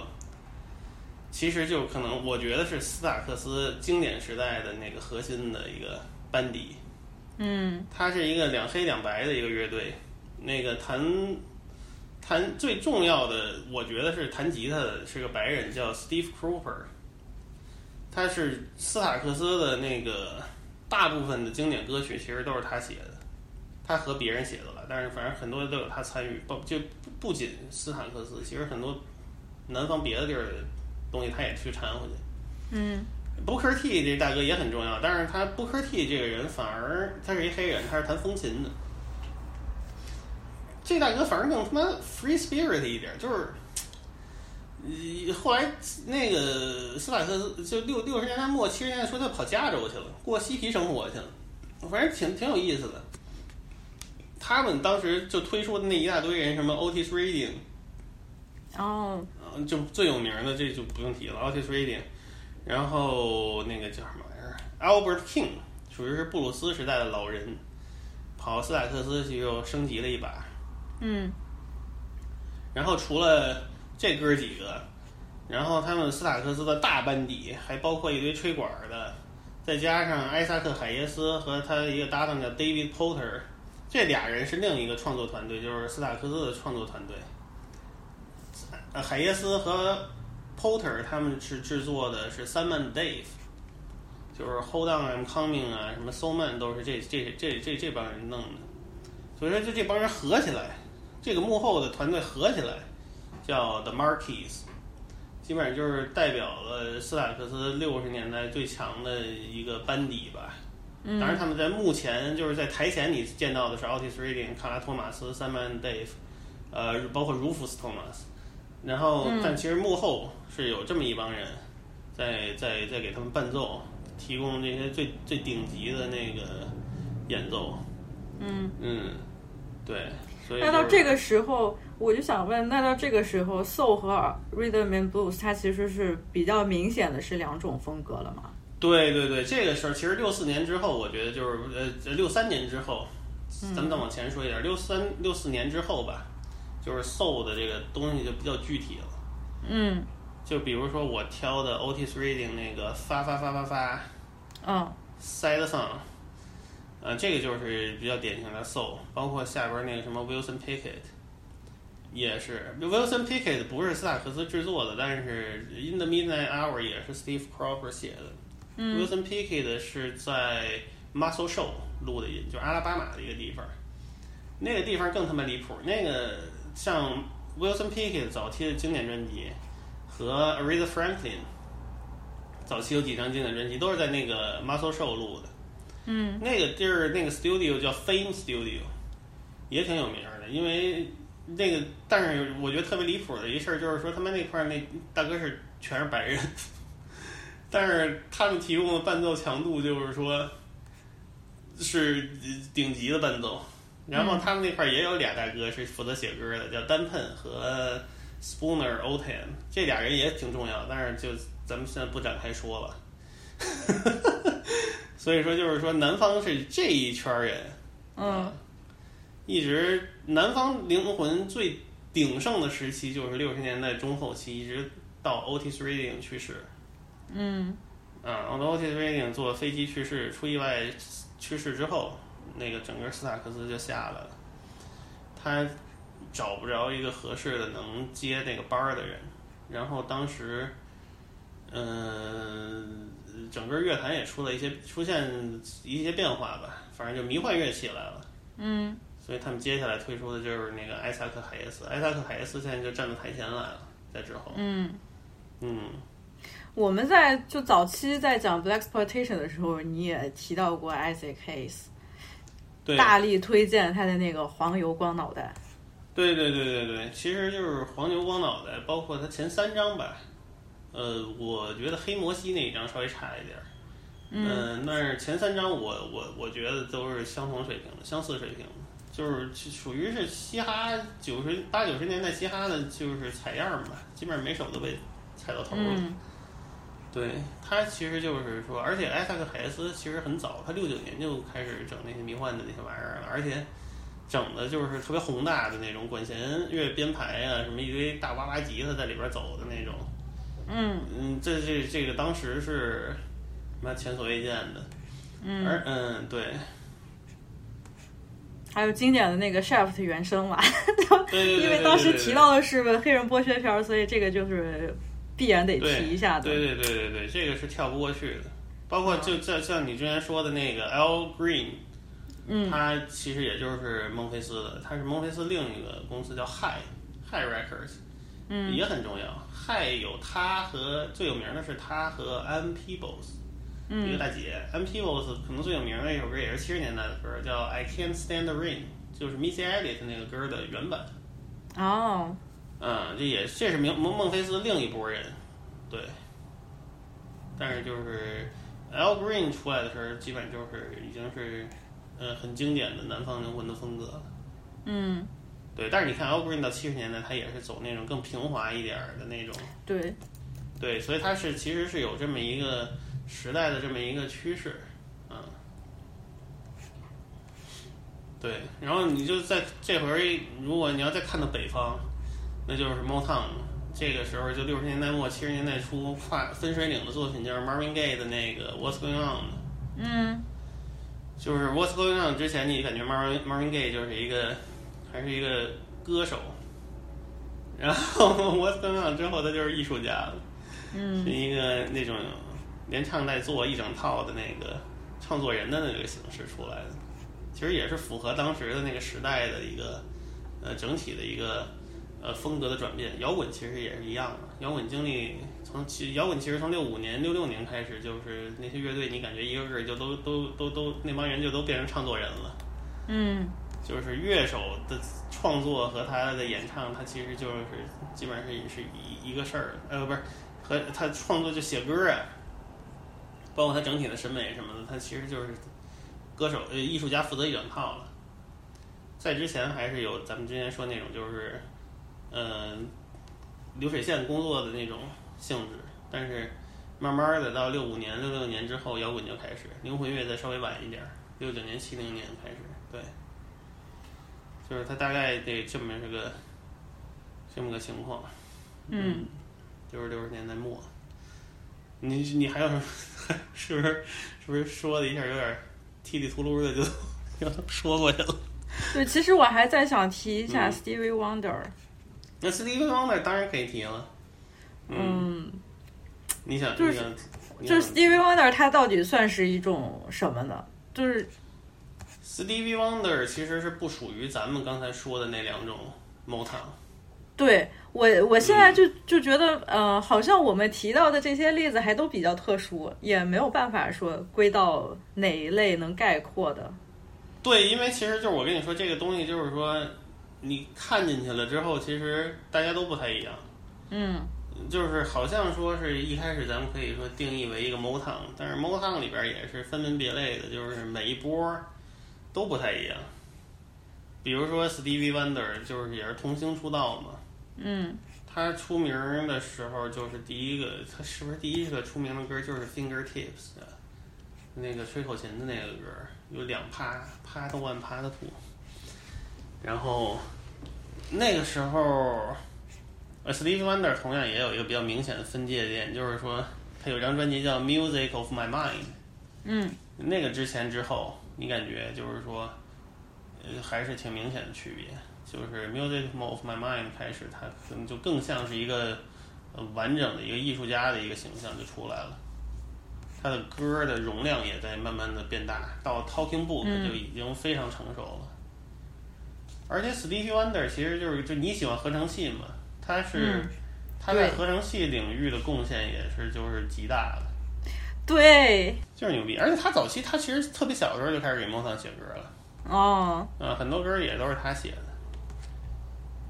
其实就可能我觉得是斯塔克斯经典时代的那个核心的一个班底。嗯它是一个两黑两白的一个乐队，那个弹弹最重要的，我觉得是弹吉他的是个白人，叫 Steve Cropper。他是斯塔克斯的那个大部分的经典歌曲，其实都是他写的，他和别人写的了，但是反正很多都有他参与，不就不不仅斯坦克斯，其实很多南方别的地儿的东西他也去掺和去。嗯 Booker T 这大哥也很重要，但是他 Booker T 这个人反而他是一黑人，他是弹风琴的。这大哥反而更他妈 free spirit 一点，就是，呃，后来那个斯塔克斯就六六十年代末七十年代初他跑加州去了，过嬉皮生活去了，反正挺挺有意思的。他们当时就推出的那一大堆人，什么 Otis Redding，哦嗯，就最有名的这就不用提了，Otis Redding。然后那个叫什么玩意儿，Albert King，属于是布鲁斯时代的老人，跑斯塔克斯去又升级了一把。嗯然后除了这哥几个，然后他们斯塔克斯的大班底还包括一堆吹管的，再加上艾萨克海耶斯和他一个搭档叫 David Porter，这俩人是另一个创作团队，就是斯塔克斯的创作团队。呃，海耶斯和 Porter 他们是制作的是三 Man Dave，就是 Hold On I'm Coming 啊，什么 So Man 都是这这这这这帮人弄的。所以说，就这帮人合起来，这个幕后的团队合起来叫 The Marquis，基本上就是代表了斯塔克斯六十年代最强的一个班底吧。当然，他们在目前就是在台前，你见到的是 Otis Redding、卡拉托马斯、三曼 Dave，呃，包括 Rufus Thomas。然后，但其实幕后是有这么一帮人在在在给他们伴奏，提供这些最最顶级的那个演奏。嗯。嗯，对，所以那到这个时候，我就想问，那到这个时候，soul 和 rhythm and blues 它其实是比较明显的是两种风格了吗？对对对，这个事儿其实六四年之后，我觉得就是呃六三年之后，咱们再往前说一点，六三六四年之后吧，就是 soul 的这个东西就比较具体了。嗯就比如说我挑的 Otis Reading 那个发发发发发嗯 Side Song，呃，这个就是比较典型的 soul，包括下边那个什么 Wilson Pickett，也是 Wilson Pickett 不是斯塔克斯制作的，但是 In the Midnight Hour 也是 Steve Cropper 写的。Wilson Pickett 是在 Muscle Show 录的音，就是阿拉巴马的一个地方。那个地方更他妈离谱，那个像 Wilson Pickett 早期的经典专辑和 Aretha Franklin 早期有几张经典专辑都是在那个 Muscle Show 录的。嗯那个地儿那个 studio 叫 Fame Studio，也挺有名儿的，因为那个，但是我觉得特别离谱的一事儿就是说，他们那块儿那大哥是全是白人，但是他们提供的伴奏强度就是说是顶级的伴奏，然后他们那块儿也有俩大哥是负责写歌的，叫丹喷和 Spooner Otan，这俩人也挺重要，但是就咱们现在不展开说了。所以说，就是说，南方是这一圈人，嗯一直南方灵魂最鼎盛的时期就是六十年代中后期，一直到 Otis Redding 去世。嗯啊，然后 Otis Redding 坐飞机去世，出意外去世之后，那个整个斯塔克斯就下来了。他找不着一个合适的能接那个班儿的人，然后当时，嗯、整个乐坛也出了一些出现一些变化吧，反正就迷幻乐起来了。嗯所以他们接下来推出的就是那个艾萨克海耶斯，艾萨克海耶斯现在就站到台前来了，在之后，嗯。嗯，我们在就早期在讲 black exploitation 的时候，你也提到过 Isaac Hayes，对，大力推荐他的那个黄油光脑袋。对对对对对，其实就是黄牛光脑袋，包括他前三张吧，呃，我觉得黑摩西那一张稍微差一点儿，嗯、但是前三张我我我觉得都是相同水平的，相似水平的，就是属于是嘻哈九十八九十年代嘻哈的，就是采样儿吧，基本上每首都被踩到头了。嗯对他其实就是说，而且艾萨克海耶斯其实很早，他六九年就开始整那些迷幻的那些玩意儿了，而且整的就是特别宏大的那种管弦乐编排啊，什么一堆大哇哇吉他在里边走的那种。嗯嗯，这这这个当时是妈前所未见的。嗯，而嗯对还有经典的那个 Shaft 原声嘛，对对对，因为当时提到的是黑人剥削片儿，所以这个就是必然得提一下的。对对对对对，这个是跳不过去的。包括就像像你之前说的那个 Al Green，嗯他其实也就是孟菲斯的，他是孟菲斯另一个公司叫 High High Records，嗯也很重要。High 有他和最有名的是他和 M Peebles，一个嗯大姐。M Peebles 可能最有名的一首歌也是七十年代的歌，叫 I Can't Stand the Rain，就是 Missy Elliott 那个歌的原版。哦，嗯，这也这是孟孟孟菲斯另一拨人，对。但是就是 Al Green 出来的时候，基本就是已经是呃很经典的南方灵魂的风格了。嗯，对，但是你看 Al Green 到七十年代，他也是走那种更平滑一点儿的那种。对，对，所以它是其实是有这么一个时代的这么一个趋势，嗯，对，然后你就在这会儿，如果你要再看到北方，那就是 Motown，这个时候就六十年代末七十年代初跨分水岭的作品，就是 Marvin Gaye 的那个 What's Going On，嗯。就是 What's Going On 之前，你感觉 Marvin Marvin Gaye 就是一个还是一个歌手，然后 What's Going On 之后，他就是艺术家了。是嗯一个那种连唱带做一整套的那个创作人的那个形式出来的，其实也是符合当时的那个时代的一个呃整体的一个呃风格的转变。摇滚其实也是一样的，摇滚经历从其摇滚其实从六五年、六六年开始，就是那些乐队，你感觉一个个就都都都都那帮人就都变成唱作人了。嗯就是乐手的创作和他的演唱，他其实就是基本上是是一一个事儿，呃，不是和他创作就写歌啊，包括他整体的审美什么的，他其实就是歌手呃艺术家负责一整套了。在之前还是有咱们之前说那种就是，呃，流水线工作的那种性质，但是慢慢的到六五年、六六年之后，摇滚就开始，灵魂乐再稍微晚一点儿，六九年、七零年开始，对。就是他大概得这么是个这么个情况，嗯，就是六十年代末。你你还有什么？是不是是不是说的一下有点踢里秃噜的就 就说过去了？对，其实我还在想提一下嗯 Stevie Wonder，那 Stevie Wonder 当然可以提了。嗯，你想就是想就是 Stevie Wonder 他到底算是一种什么呢？就是 Stevie Wonder 其实是不属于咱们刚才说的那两种 Motown。对我，我现在就就觉得，呃，好像我们提到的这些例子还都比较特殊，也没有办法说归到哪一类能概括的。对，因为其实就是我跟你说这个东西，就是说你看进去了之后，其实大家都不太一样。嗯。就是好像说是一开始咱们可以说定义为一个 Motown，但是 Motown 里边也是分门别类的，就是每一波都不太一样。比如说 Stevie Wonder 就是也是童星出道嘛，嗯。他出名的时候就是第一个，他是不是第一个出名的歌？就是 Fingertips 的那个吹口琴的那个歌，有两趴趴的 one 趴的 two，然后那个时候。呃，Stevie Wonder 同样也有一个比较明显的分界点，就是说他有张专辑叫《Music of My Mind》，嗯那个之前之后，你感觉就是说，呃，还是挺明显的区别。就是《Music of My Mind》开始，他可能就更像是一个呃完整的一个艺术家的一个形象就出来了。他的歌的容量也在慢慢的变大，到 Talking Book 嗯就已经非常成熟了。而且 Stevie Wonder 其实就是就你喜欢合成器嘛，他是、嗯他在合成器领域的贡献也是就是极大的。对，就是牛逼，而且他早期他其实特别小的时候就开始给 Motown 写歌了，哦，啊，很多歌也都是他写的。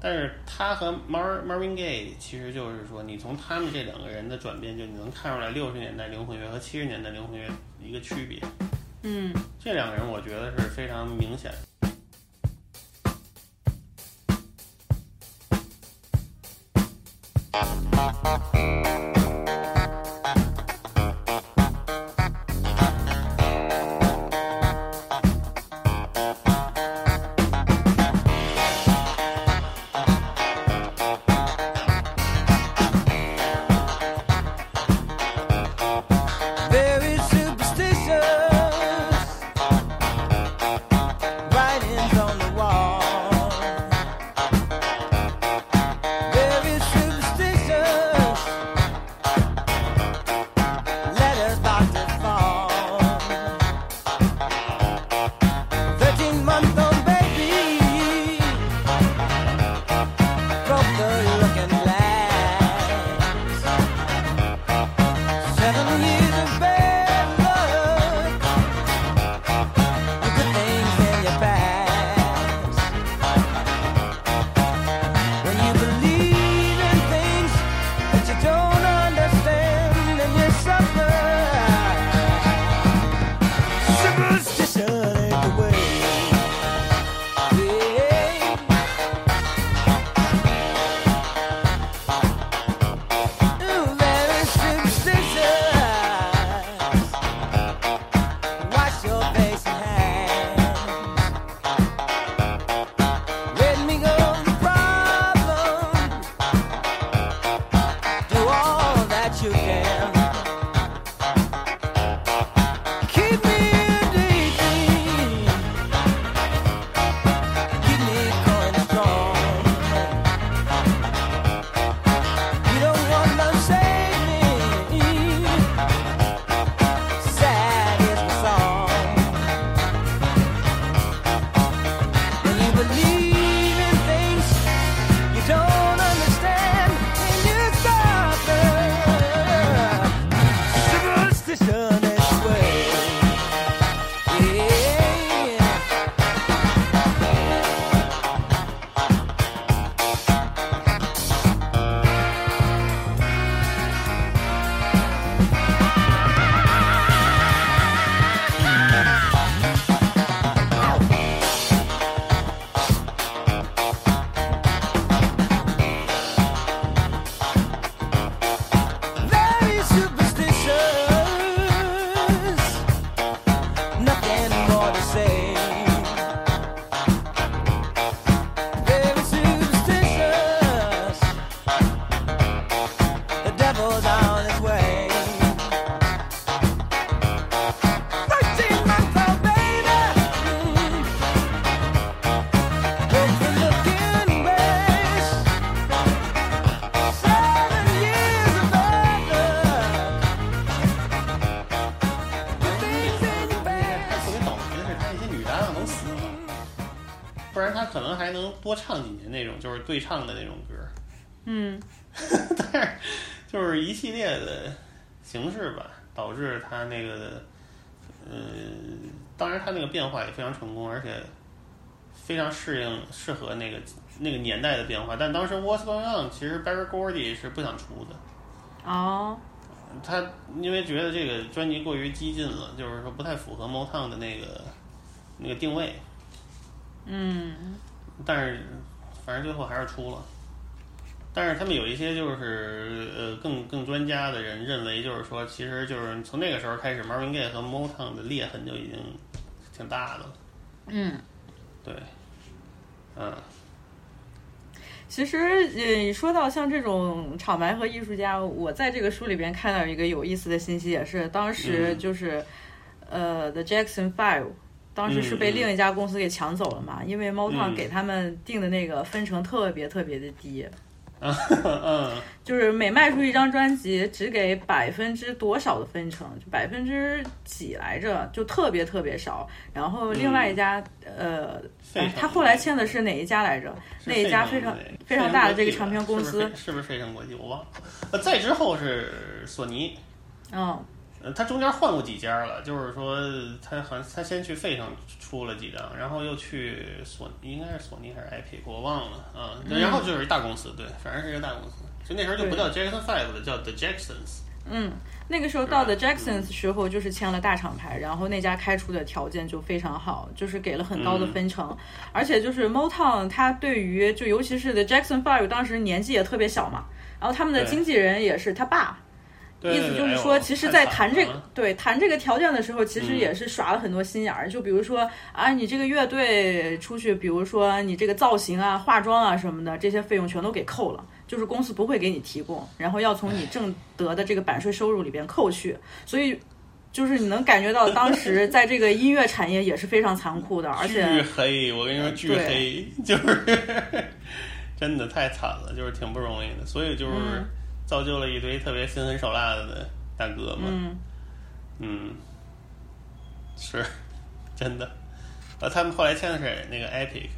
但是他和 Mar Marvin Gaye 其实就是说，你从他们这两个人的转变，就你能看出来六十年代灵魂乐和七十年代灵魂乐一个区别。嗯这两个人我觉得是非常明显的。多唱几年那种就是对唱的那种歌，嗯。但是就是一系列的形式吧，导致他那个呃，当然他那个变化也非常成功，而且非常适应适合那个那个年代的变化。但当时 What's Going On 其实 Barry Gordy 是不想出的。哦，他因为觉得这个专辑过于激进了，就是说不太符合 Motown 的那个那个定位，嗯但是反正最后还是出了。但是他们有一些就是呃更更专家的人认为，就是说其实就是从那个时候开始，Marvin Gaye 和 Motown 的裂痕就已经挺大的了。嗯。对，嗯其实，呃，说到像这种厂牌和艺术家，我在这个书里边看到一个有意思的信息，也是当时嗯就是，呃，The Jackson Five，当时是被另一家公司给抢走了嘛，因为 Motown 嗯给他们定的那个分成特别特别的低，嗯就是每卖出一张专辑只给百分之多少的分成，就百分之几来着，就特别特别少。然后另外一家，呃，哎他后来签的是哪一家来着？那一家非常非常大的这个唱片公司是不是费城国际？我忘了。呃，再之后是索尼，嗯呃，他中间换过几家了，就是说他好像他先去费城出了几张，然后又去索应该是索尼还是 Epic，我忘了啊。然后就是一大公司，对，反正是一个大公司。就那时候就不叫 Jackson Five 了，叫 The Jacksons。嗯，那个时候到的是吧 Jacksons 时候就是签了大厂牌，然后那家开出的条件就非常好，就是给了很高的分成，而且就是 Motown 他对于就尤其是 The Jackson Five 当时年纪也特别小嘛，然后他们的经纪人也是他爸。对意思就是说，其实，在谈这个对谈这个条件的时候，其实嗯。也是耍了很多心眼儿。就比如说啊，你这个乐队出去，比如说你这个造型啊、化妆啊什么的，这些费用全都给扣了，就是公司不会给你提供，然后要从你挣得的这个版税收入里边扣去。所以，就是你能感觉到当时 在这个音乐产业也是非常残酷的，而且巨黑，我跟你说巨黑，就是 真的太惨了，就是挺不容易的，所以就是嗯造就了一堆特别心狠手辣的大哥嘛。嗯嗯，是真的。呃，他们后来签的是那个 Epic，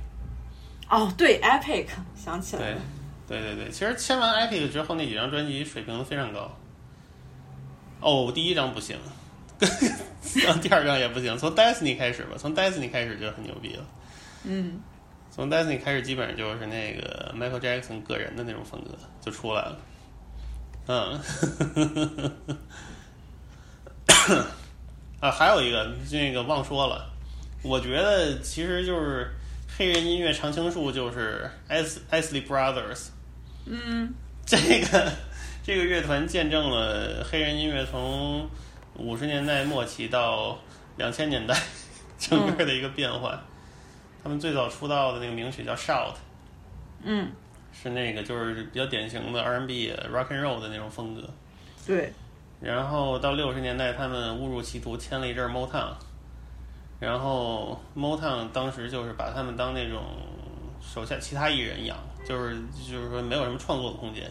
哦，对，Epic 想起来对了，，对对对。其实签完 Epic 之后，那几张专辑水平都非常高。哦，第一张不行，然后 第二张也不行。从 Destiny 开始吧，从 Destiny 开始就很牛逼了。嗯从 Destiny 开始，基本上就是那个 Michael Jackson 个人的那种风格就出来了。嗯，啊，还有一个这个忘说了，我觉得其实就是黑人音乐常青树就是 Is Isley Brothers 嗯。这个这个乐团见证了黑人音乐从五十年代末期到两千年代 整个的一个变化。他们最早出道的那个名曲叫《Shout》，嗯，是那个就是比较典型的 R&B、Rock and Roll 的那种风格。对，然后到六十年代，他们误入歧途，签了一阵儿 Motown。然后 Motown 当时就是把他们当那种手下其他艺人养，就是就是说没有什么创作的空间，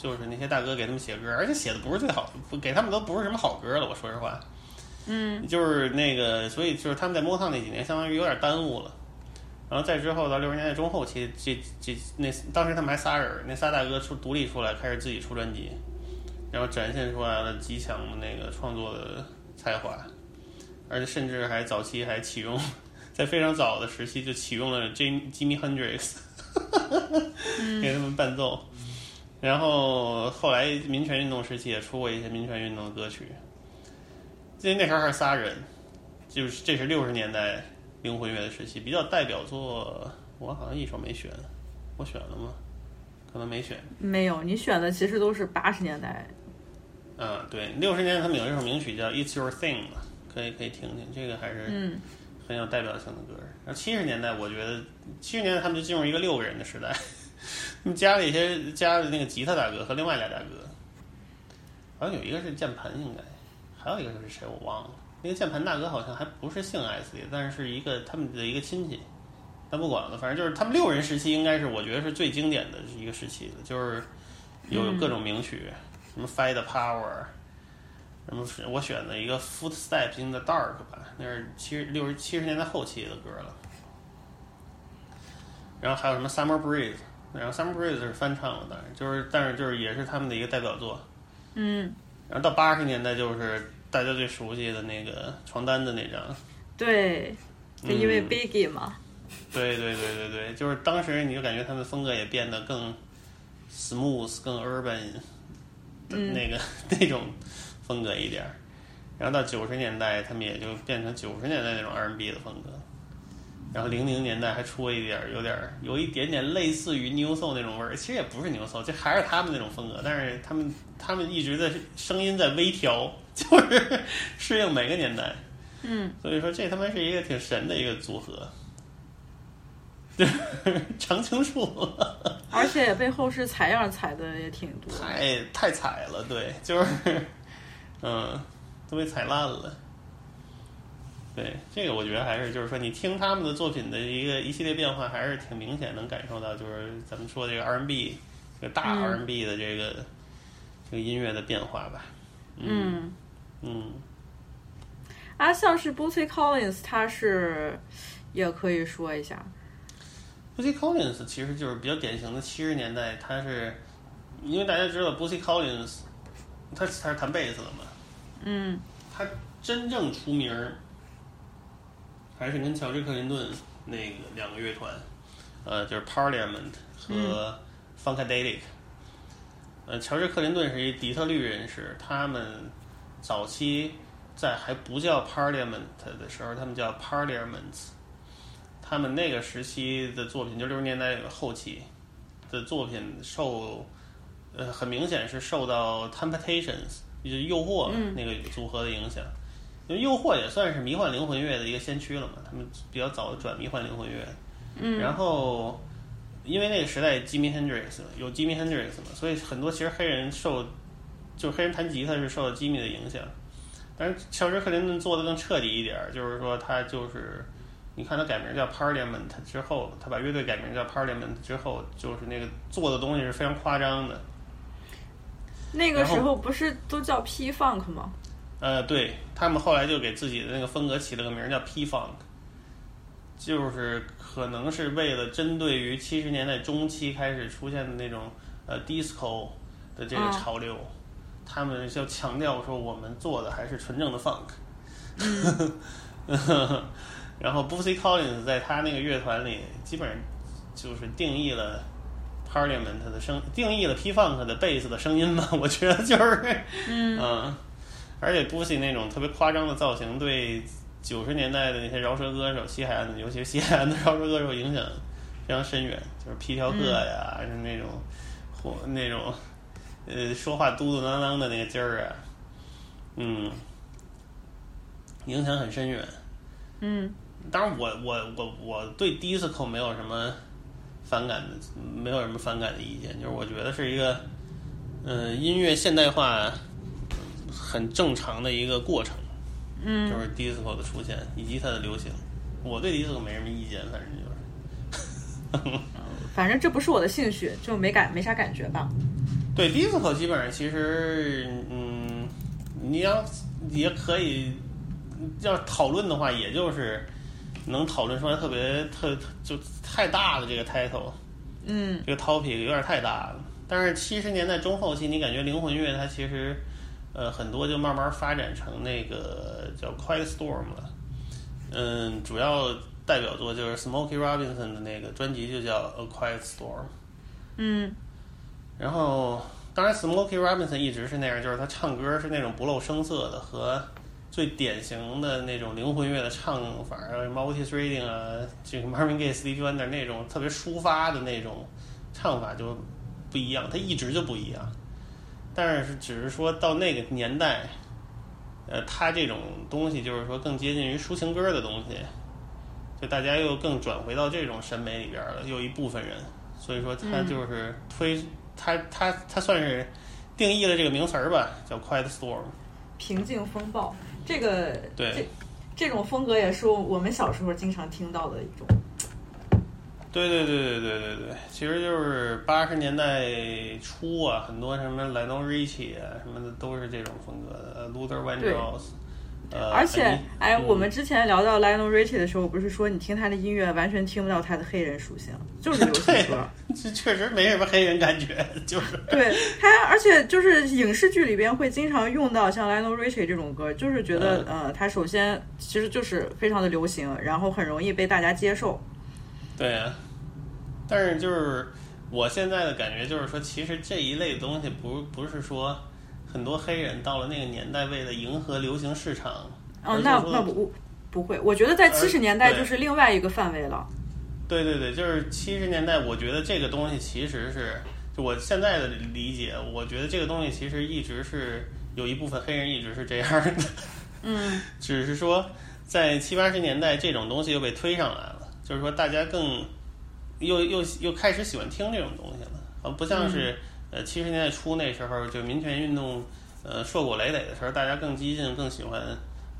就是那些大哥给他们写歌，而且写的不是最好，给他们都不是什么好歌了。我说实话，嗯就是那个，所以就是他们在 Motown 那几年，相当于有点耽误了。然后再之后到六十年代中后期，这这那当时他们还仨人，那仨大哥出独立出来，开始自己出专辑，然后展现出来了极强的那个创作的才华，而且甚至还早期还启用，在非常早的时期就启用了 Jim Jimmy Hendrix，给他们伴奏。然后后来民权运动时期也出过一些民权运动的歌曲，因为那时候还是仨人，就是这是六十年代灵魂乐的时期，比较代表作，我好像一首没选，我选了吗？可能没选。没有，你选的其实都是八十年代，嗯，对，六十年代他们有一首名曲叫《It's Your Thing》嘛，可以可以听听，这个还是嗯很有代表性的歌。然后七十年代，我觉得七十年代他们就进入一个六个人的时代，他们加了一些加了那个吉他大哥和另外俩大哥，好像有一个是键盘，应该还有一个是谁我忘了。那个键盘大哥好像还不是姓艾斯，但是是一个他们的一个亲戚。但不管了，反正就是他们六人时期，应该是我觉得是最经典的一个时期的，就是有各种名曲，什么《Fight the Power》，什么是我选的一个《Footsteps in the Dark》吧，那是七十六十七十年代后期的歌了。然后还有什么 Summer Breeze，然后 Summer Breeze 是翻唱了，当然就是但是就是也是他们的一个代表作。嗯，然后到八十年代就是大家最熟悉的那个床单的那张，对，就因为嗯。Biggie 嘛，对对对对对，就是当时你就感觉他们风格也变得更 smooth、更 urban 的那个、那种风格一点儿。然后到九十年代，他们也就变成九十年代那种 R&B 的风格。然后零零年代还出了一点儿有点儿有一点点类似于 New Soul 那种味儿，其实也不是 New Soul，这还是他们那种风格，但是他们他们一直在声音在微调，就是适应每个年代。嗯，所以说这他妈是一个挺神的一个组合，就 是常青树，而且也被后世采样采的也挺多。太太踩了，对，就是嗯，都被踩烂了。对，这个我觉得还是就是说，你听他们的作品的一个一系列变化，还是挺明显能感受到，就是咱们说这个 R&B 这个大嗯 R&B 的这个、这个音乐的变化吧。嗯，嗯，啊，像是 Bootsy Collins，他是也可以说一下，Bootsy Collins 其实就是比较典型的七十年代，他是因为大家知道 Bootsy Collins，他他是弹贝斯的嘛，嗯。他真正出名儿还是跟乔治克林顿那个两个乐团，呃，就是 Parliament 和 Funkadelic。呃，乔治克林顿是一底特律人士，他们早期在还不叫 Parliament 的时候，他们叫 Parliaments。他们那个时期的作品，就六十年代后期的作品受，呃，很明显是受到 Temptations，就是诱惑那个组合的影响。因为诱惑也算是迷幻灵魂乐的一个先驱了嘛，他们比较早转迷幻灵魂乐。嗯，然后，因为那个时代 Jimi Hendrix 有 Jimi Hendrix 嘛，所以很多其实黑人受，就是黑人弹吉他是受到 Jimi 的影响。但是乔治克林顿做的更彻底一点儿，就是说他就是，你看他改名叫 Parliament 之后，他把乐队改名叫 Parliament 之后，就是那个做的东西是非常夸张的。那个时候不是都叫 P Funk 吗？呃，对他们后来就给自己的那个风格起了个名儿叫 P Funk，就是可能是为了针对于七十年代中期开始出现的那种呃 disco 的这个啊潮流，他们就强调说我们做的还是纯正的 funk。然后 Bootsy Collins 在他那个乐团里，基本上就是定义了 Parliament 的声，定义了 P Funk 的贝斯的声音吧。我觉得就是，嗯而且 Bootsy 那种特别夸张的造型，对九十年代的那些饶舌歌手、西海岸的，尤其是西海岸的饶舌歌手影响非常深远，就是皮条客呀，是那种或那种呃说话嘟嘟囔囔的那个劲儿啊，嗯，影响很深远。嗯当然我，我我我对 disco 没有什么反感的，没有什么反感的意见，就是我觉得是一个，嗯、音乐现代化很正常的一个过程，嗯就是 disco 的出现以及它的流行。我对 disco 没什么意见，反正就是。反正这不是我的兴趣，就没感没啥感觉吧。对 disco 基本上其实，嗯，你要也可以要讨论的话，也就是能讨论出来特别特就太大的这个 title，嗯这个 topic 有点太大了。但是七十年代中后期，你感觉灵魂乐它其实呃很多就慢慢发展成那个叫 Quiet Storm 了。嗯，主要代表作就是 Smokey Robinson 的那个专辑就叫 A Quiet Storm。嗯然后，当然，Smokey Robinson 一直是那样，就是他唱歌是那种不露声色的，和最典型的那种灵魂乐的唱法，什么 Otis Redding 啊，这个 Marvin Gaye、Stevie Wonder 那种特别抒发的那种唱法就不一样，他一直就不一样。但是只是说到那个年代，呃，他这种东西就是说更接近于抒情歌的东西，就大家又更转回到这种审美里边了，有一部分人，所以说他就是推、他他他算是定义了这个名词儿吧，叫 Quiet Storm。平静风暴，这个对这这种风格也是我们小时候经常听到的一种。对对对对对对对，其实就是八十年代初啊，很多什么 Lionel Richie 啊什么的都是这种风格的呃，Luther 对 Vandross，呃，而且很，哎，嗯我们之前聊到 Lionel Richie 的时候，不是说你听他的音乐完全听不到他的黑人属性，就是流行对歌。，这确实没什么黑人感觉，就是对他，而且就是影视剧里边会经常用到像 Lionel Richie 这种歌，就是觉得、嗯呃，他首先其实就是非常的流行，然后很容易被大家接受。对啊。但是就是我现在的感觉就是说，其实这一类东西不不是说很多黑人到了那个年代为了迎合流行市场，而嗯，那那不不会，我觉得在七十年代就是另外一个范围了。对对对，就是七十年代，我觉得这个东西其实是，就我现在的理解，我觉得这个东西其实一直是有一部分黑人一直是这样的，嗯。只是说在七八十年代这种东西又被推上来了，就是说大家更又又又开始喜欢听这种东西了，呃，不像是、呃七十年代初那时候就民权运动呃硕果累累的时候，大家更激进，更喜欢。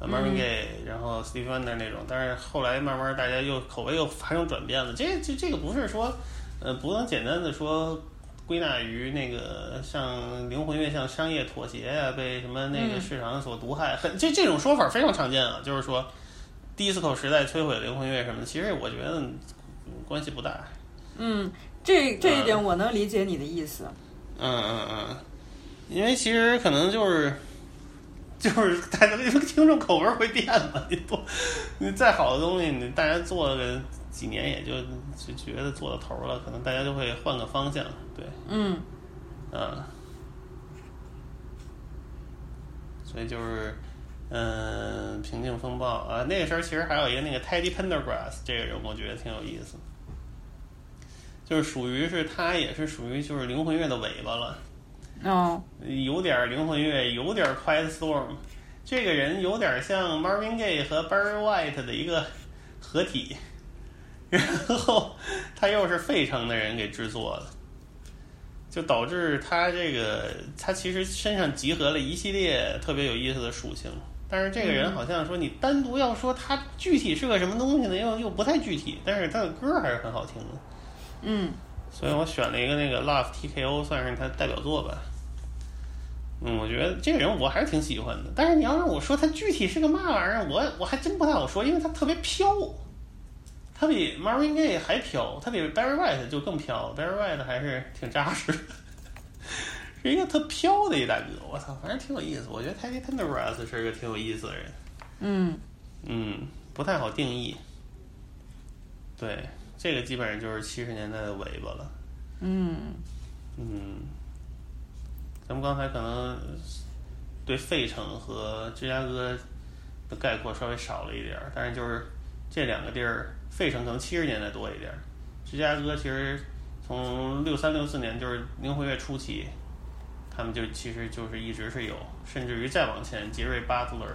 呃 Marvin Gaye，、然后 Steve Wonder 那种，但是后来慢慢大家又口味又发生转变了。这这这个不是说，呃，不能简单的说归纳于那个像灵魂乐向商业妥协呀、被什么那个市场所毒害。很这这种说法非常常见啊，就是说 disco 时代摧毁灵魂乐什么的，其实我觉得嗯关系不大。嗯，这这一点我能理解你的意思。嗯嗯嗯嗯，因为其实可能就是就是大家这个听众口味会变嘛，你不你再好的东西，你大家做个几年也就就觉得做到头了，可能大家就会换个方向，对，嗯啊，所以就是。嗯，平静风暴啊，那个时候其实还有一个那个 Teddy Pendergrass 这个人，我觉得挺有意思，就是属于是他也是属于就是灵魂乐的尾巴了，哦有点灵魂乐，有点 Quiet Storm。这个人有点像 Marvin Gaye 和 Barry White 的一个合体，然后他又是费城的人给制作的，就导致他这个他其实身上集合了一系列特别有意思的属性。但是这个人好像说你单独要说他具体是个什么东西呢，又又不太具体，但是他的歌还是很好听的。嗯所以我选了一个那个 Love TKO，算是他代表作吧。嗯，我觉得这个人我还是挺喜欢的，但是你要让我说他具体是个嘛玩意儿，我我还真不太好说，因为他特别飘，他比 Marvin Gaye 还飘，他比 Barry White 就更飘，Barry White 还是挺扎实的，是一个特飘的一大哥，我操，反正挺有意思。我觉得 Teddy Pendergrass 是一个挺有意思的人，嗯嗯，不太好定义。对，这个基本上就是七十年代的尾巴了。嗯嗯，咱们刚才可能对费城和芝加哥的概括稍微少了一点儿，但是就是这两个地儿，费城可能七十年代多一点儿，芝加哥其实从六三六四年就是灵魂乐初期，他们就其实就是一直是有，甚至于再往前，杰瑞巴特勒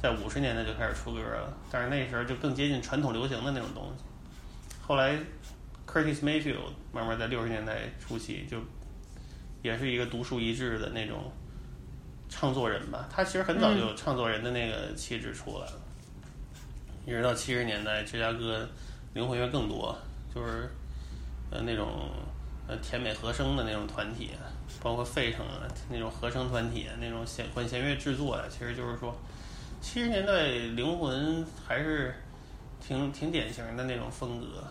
在五十年代就开始出歌了，但是那时候就更接近传统流行的那种东西。后来 Curtis Mayfield 慢慢在六十年代初期就也是一个独树一帜的那种唱作人吧。他其实很早就有唱作人的那个气质出来了，一直到七十年代，芝加哥灵魂乐更多，就是呃那种呃甜美和声的那种团体，包括费城啊那种合声团体，那种弦管弦乐制作呀、其实就是说七十年代灵魂还是挺挺典型的那种风格。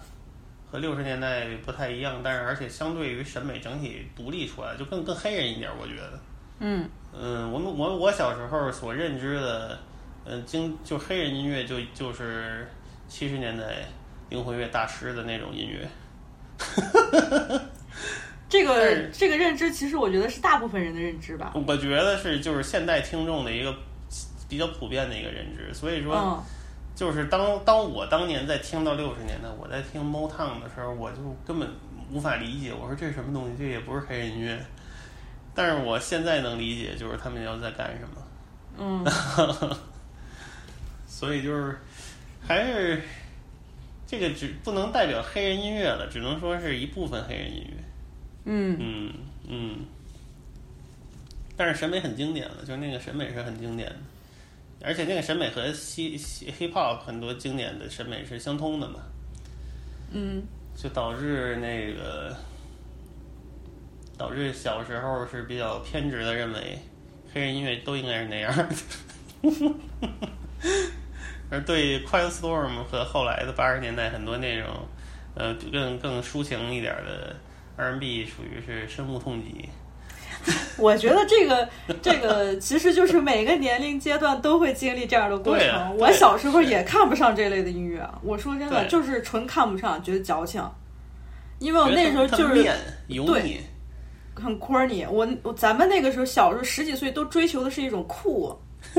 和六十年代不太一样，但是而且相对于审美整体独立出来，就更更黑人一点，我觉得。嗯嗯，我们我我小时候所认知的，嗯，经就黑人音乐就就是七十年代灵魂乐大师的那种音乐。这个 这个认知，其实我觉得是大部分人的认知吧。我觉得是就是现代听众的一个比较普遍的一个认知，所以说。嗯就是当当我当年在听到六十年代，我在听 Motown 的时候，我就根本无法理解，我说这是什么东西？这也不是黑人音乐。但是我现在能理解，就是他们要在干什么。嗯 所以就是还是这个只不能代表黑人音乐了，只能说是一部分黑人音乐。嗯嗯嗯。但是审美很经典了，就是那个审美是很经典的。而且那个审美和西西 hip hop 很多经典的审美是相通的嘛，嗯就导致那个导致小时候是比较偏执的认为黑人音乐都应该是那样的，而对 Quiet Storm 和后来的八十年代很多那种，呃，更更抒情一点的 R&B，属于是深恶痛疾。我觉得这个这个其实就是每个年龄阶段都会经历这样的过程。啊我小时候也看不上这类的音乐，我说真的，就是纯看不上，觉得矫情。因为我那时候就是对腻，很 corny，我我咱们那个时候小时候十几岁都追求的是一种酷，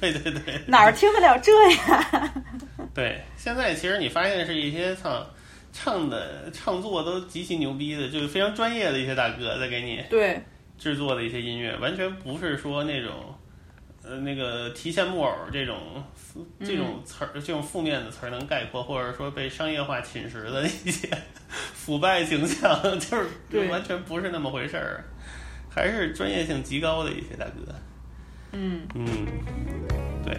对对对，哪儿听得了这呀？对，现在其实你发现是一些唱唱的唱作都极其牛逼的，就是非常专业的一些大哥在给你对制作的一些音乐，完全不是说那种呃那个提线木偶这种这种词儿、这种负面的词儿能概括，或者说被商业化侵蚀的一些腐败形象，就是就完全不是那么回事儿，还是专业性极高的一些大哥。嗯，嗯，对。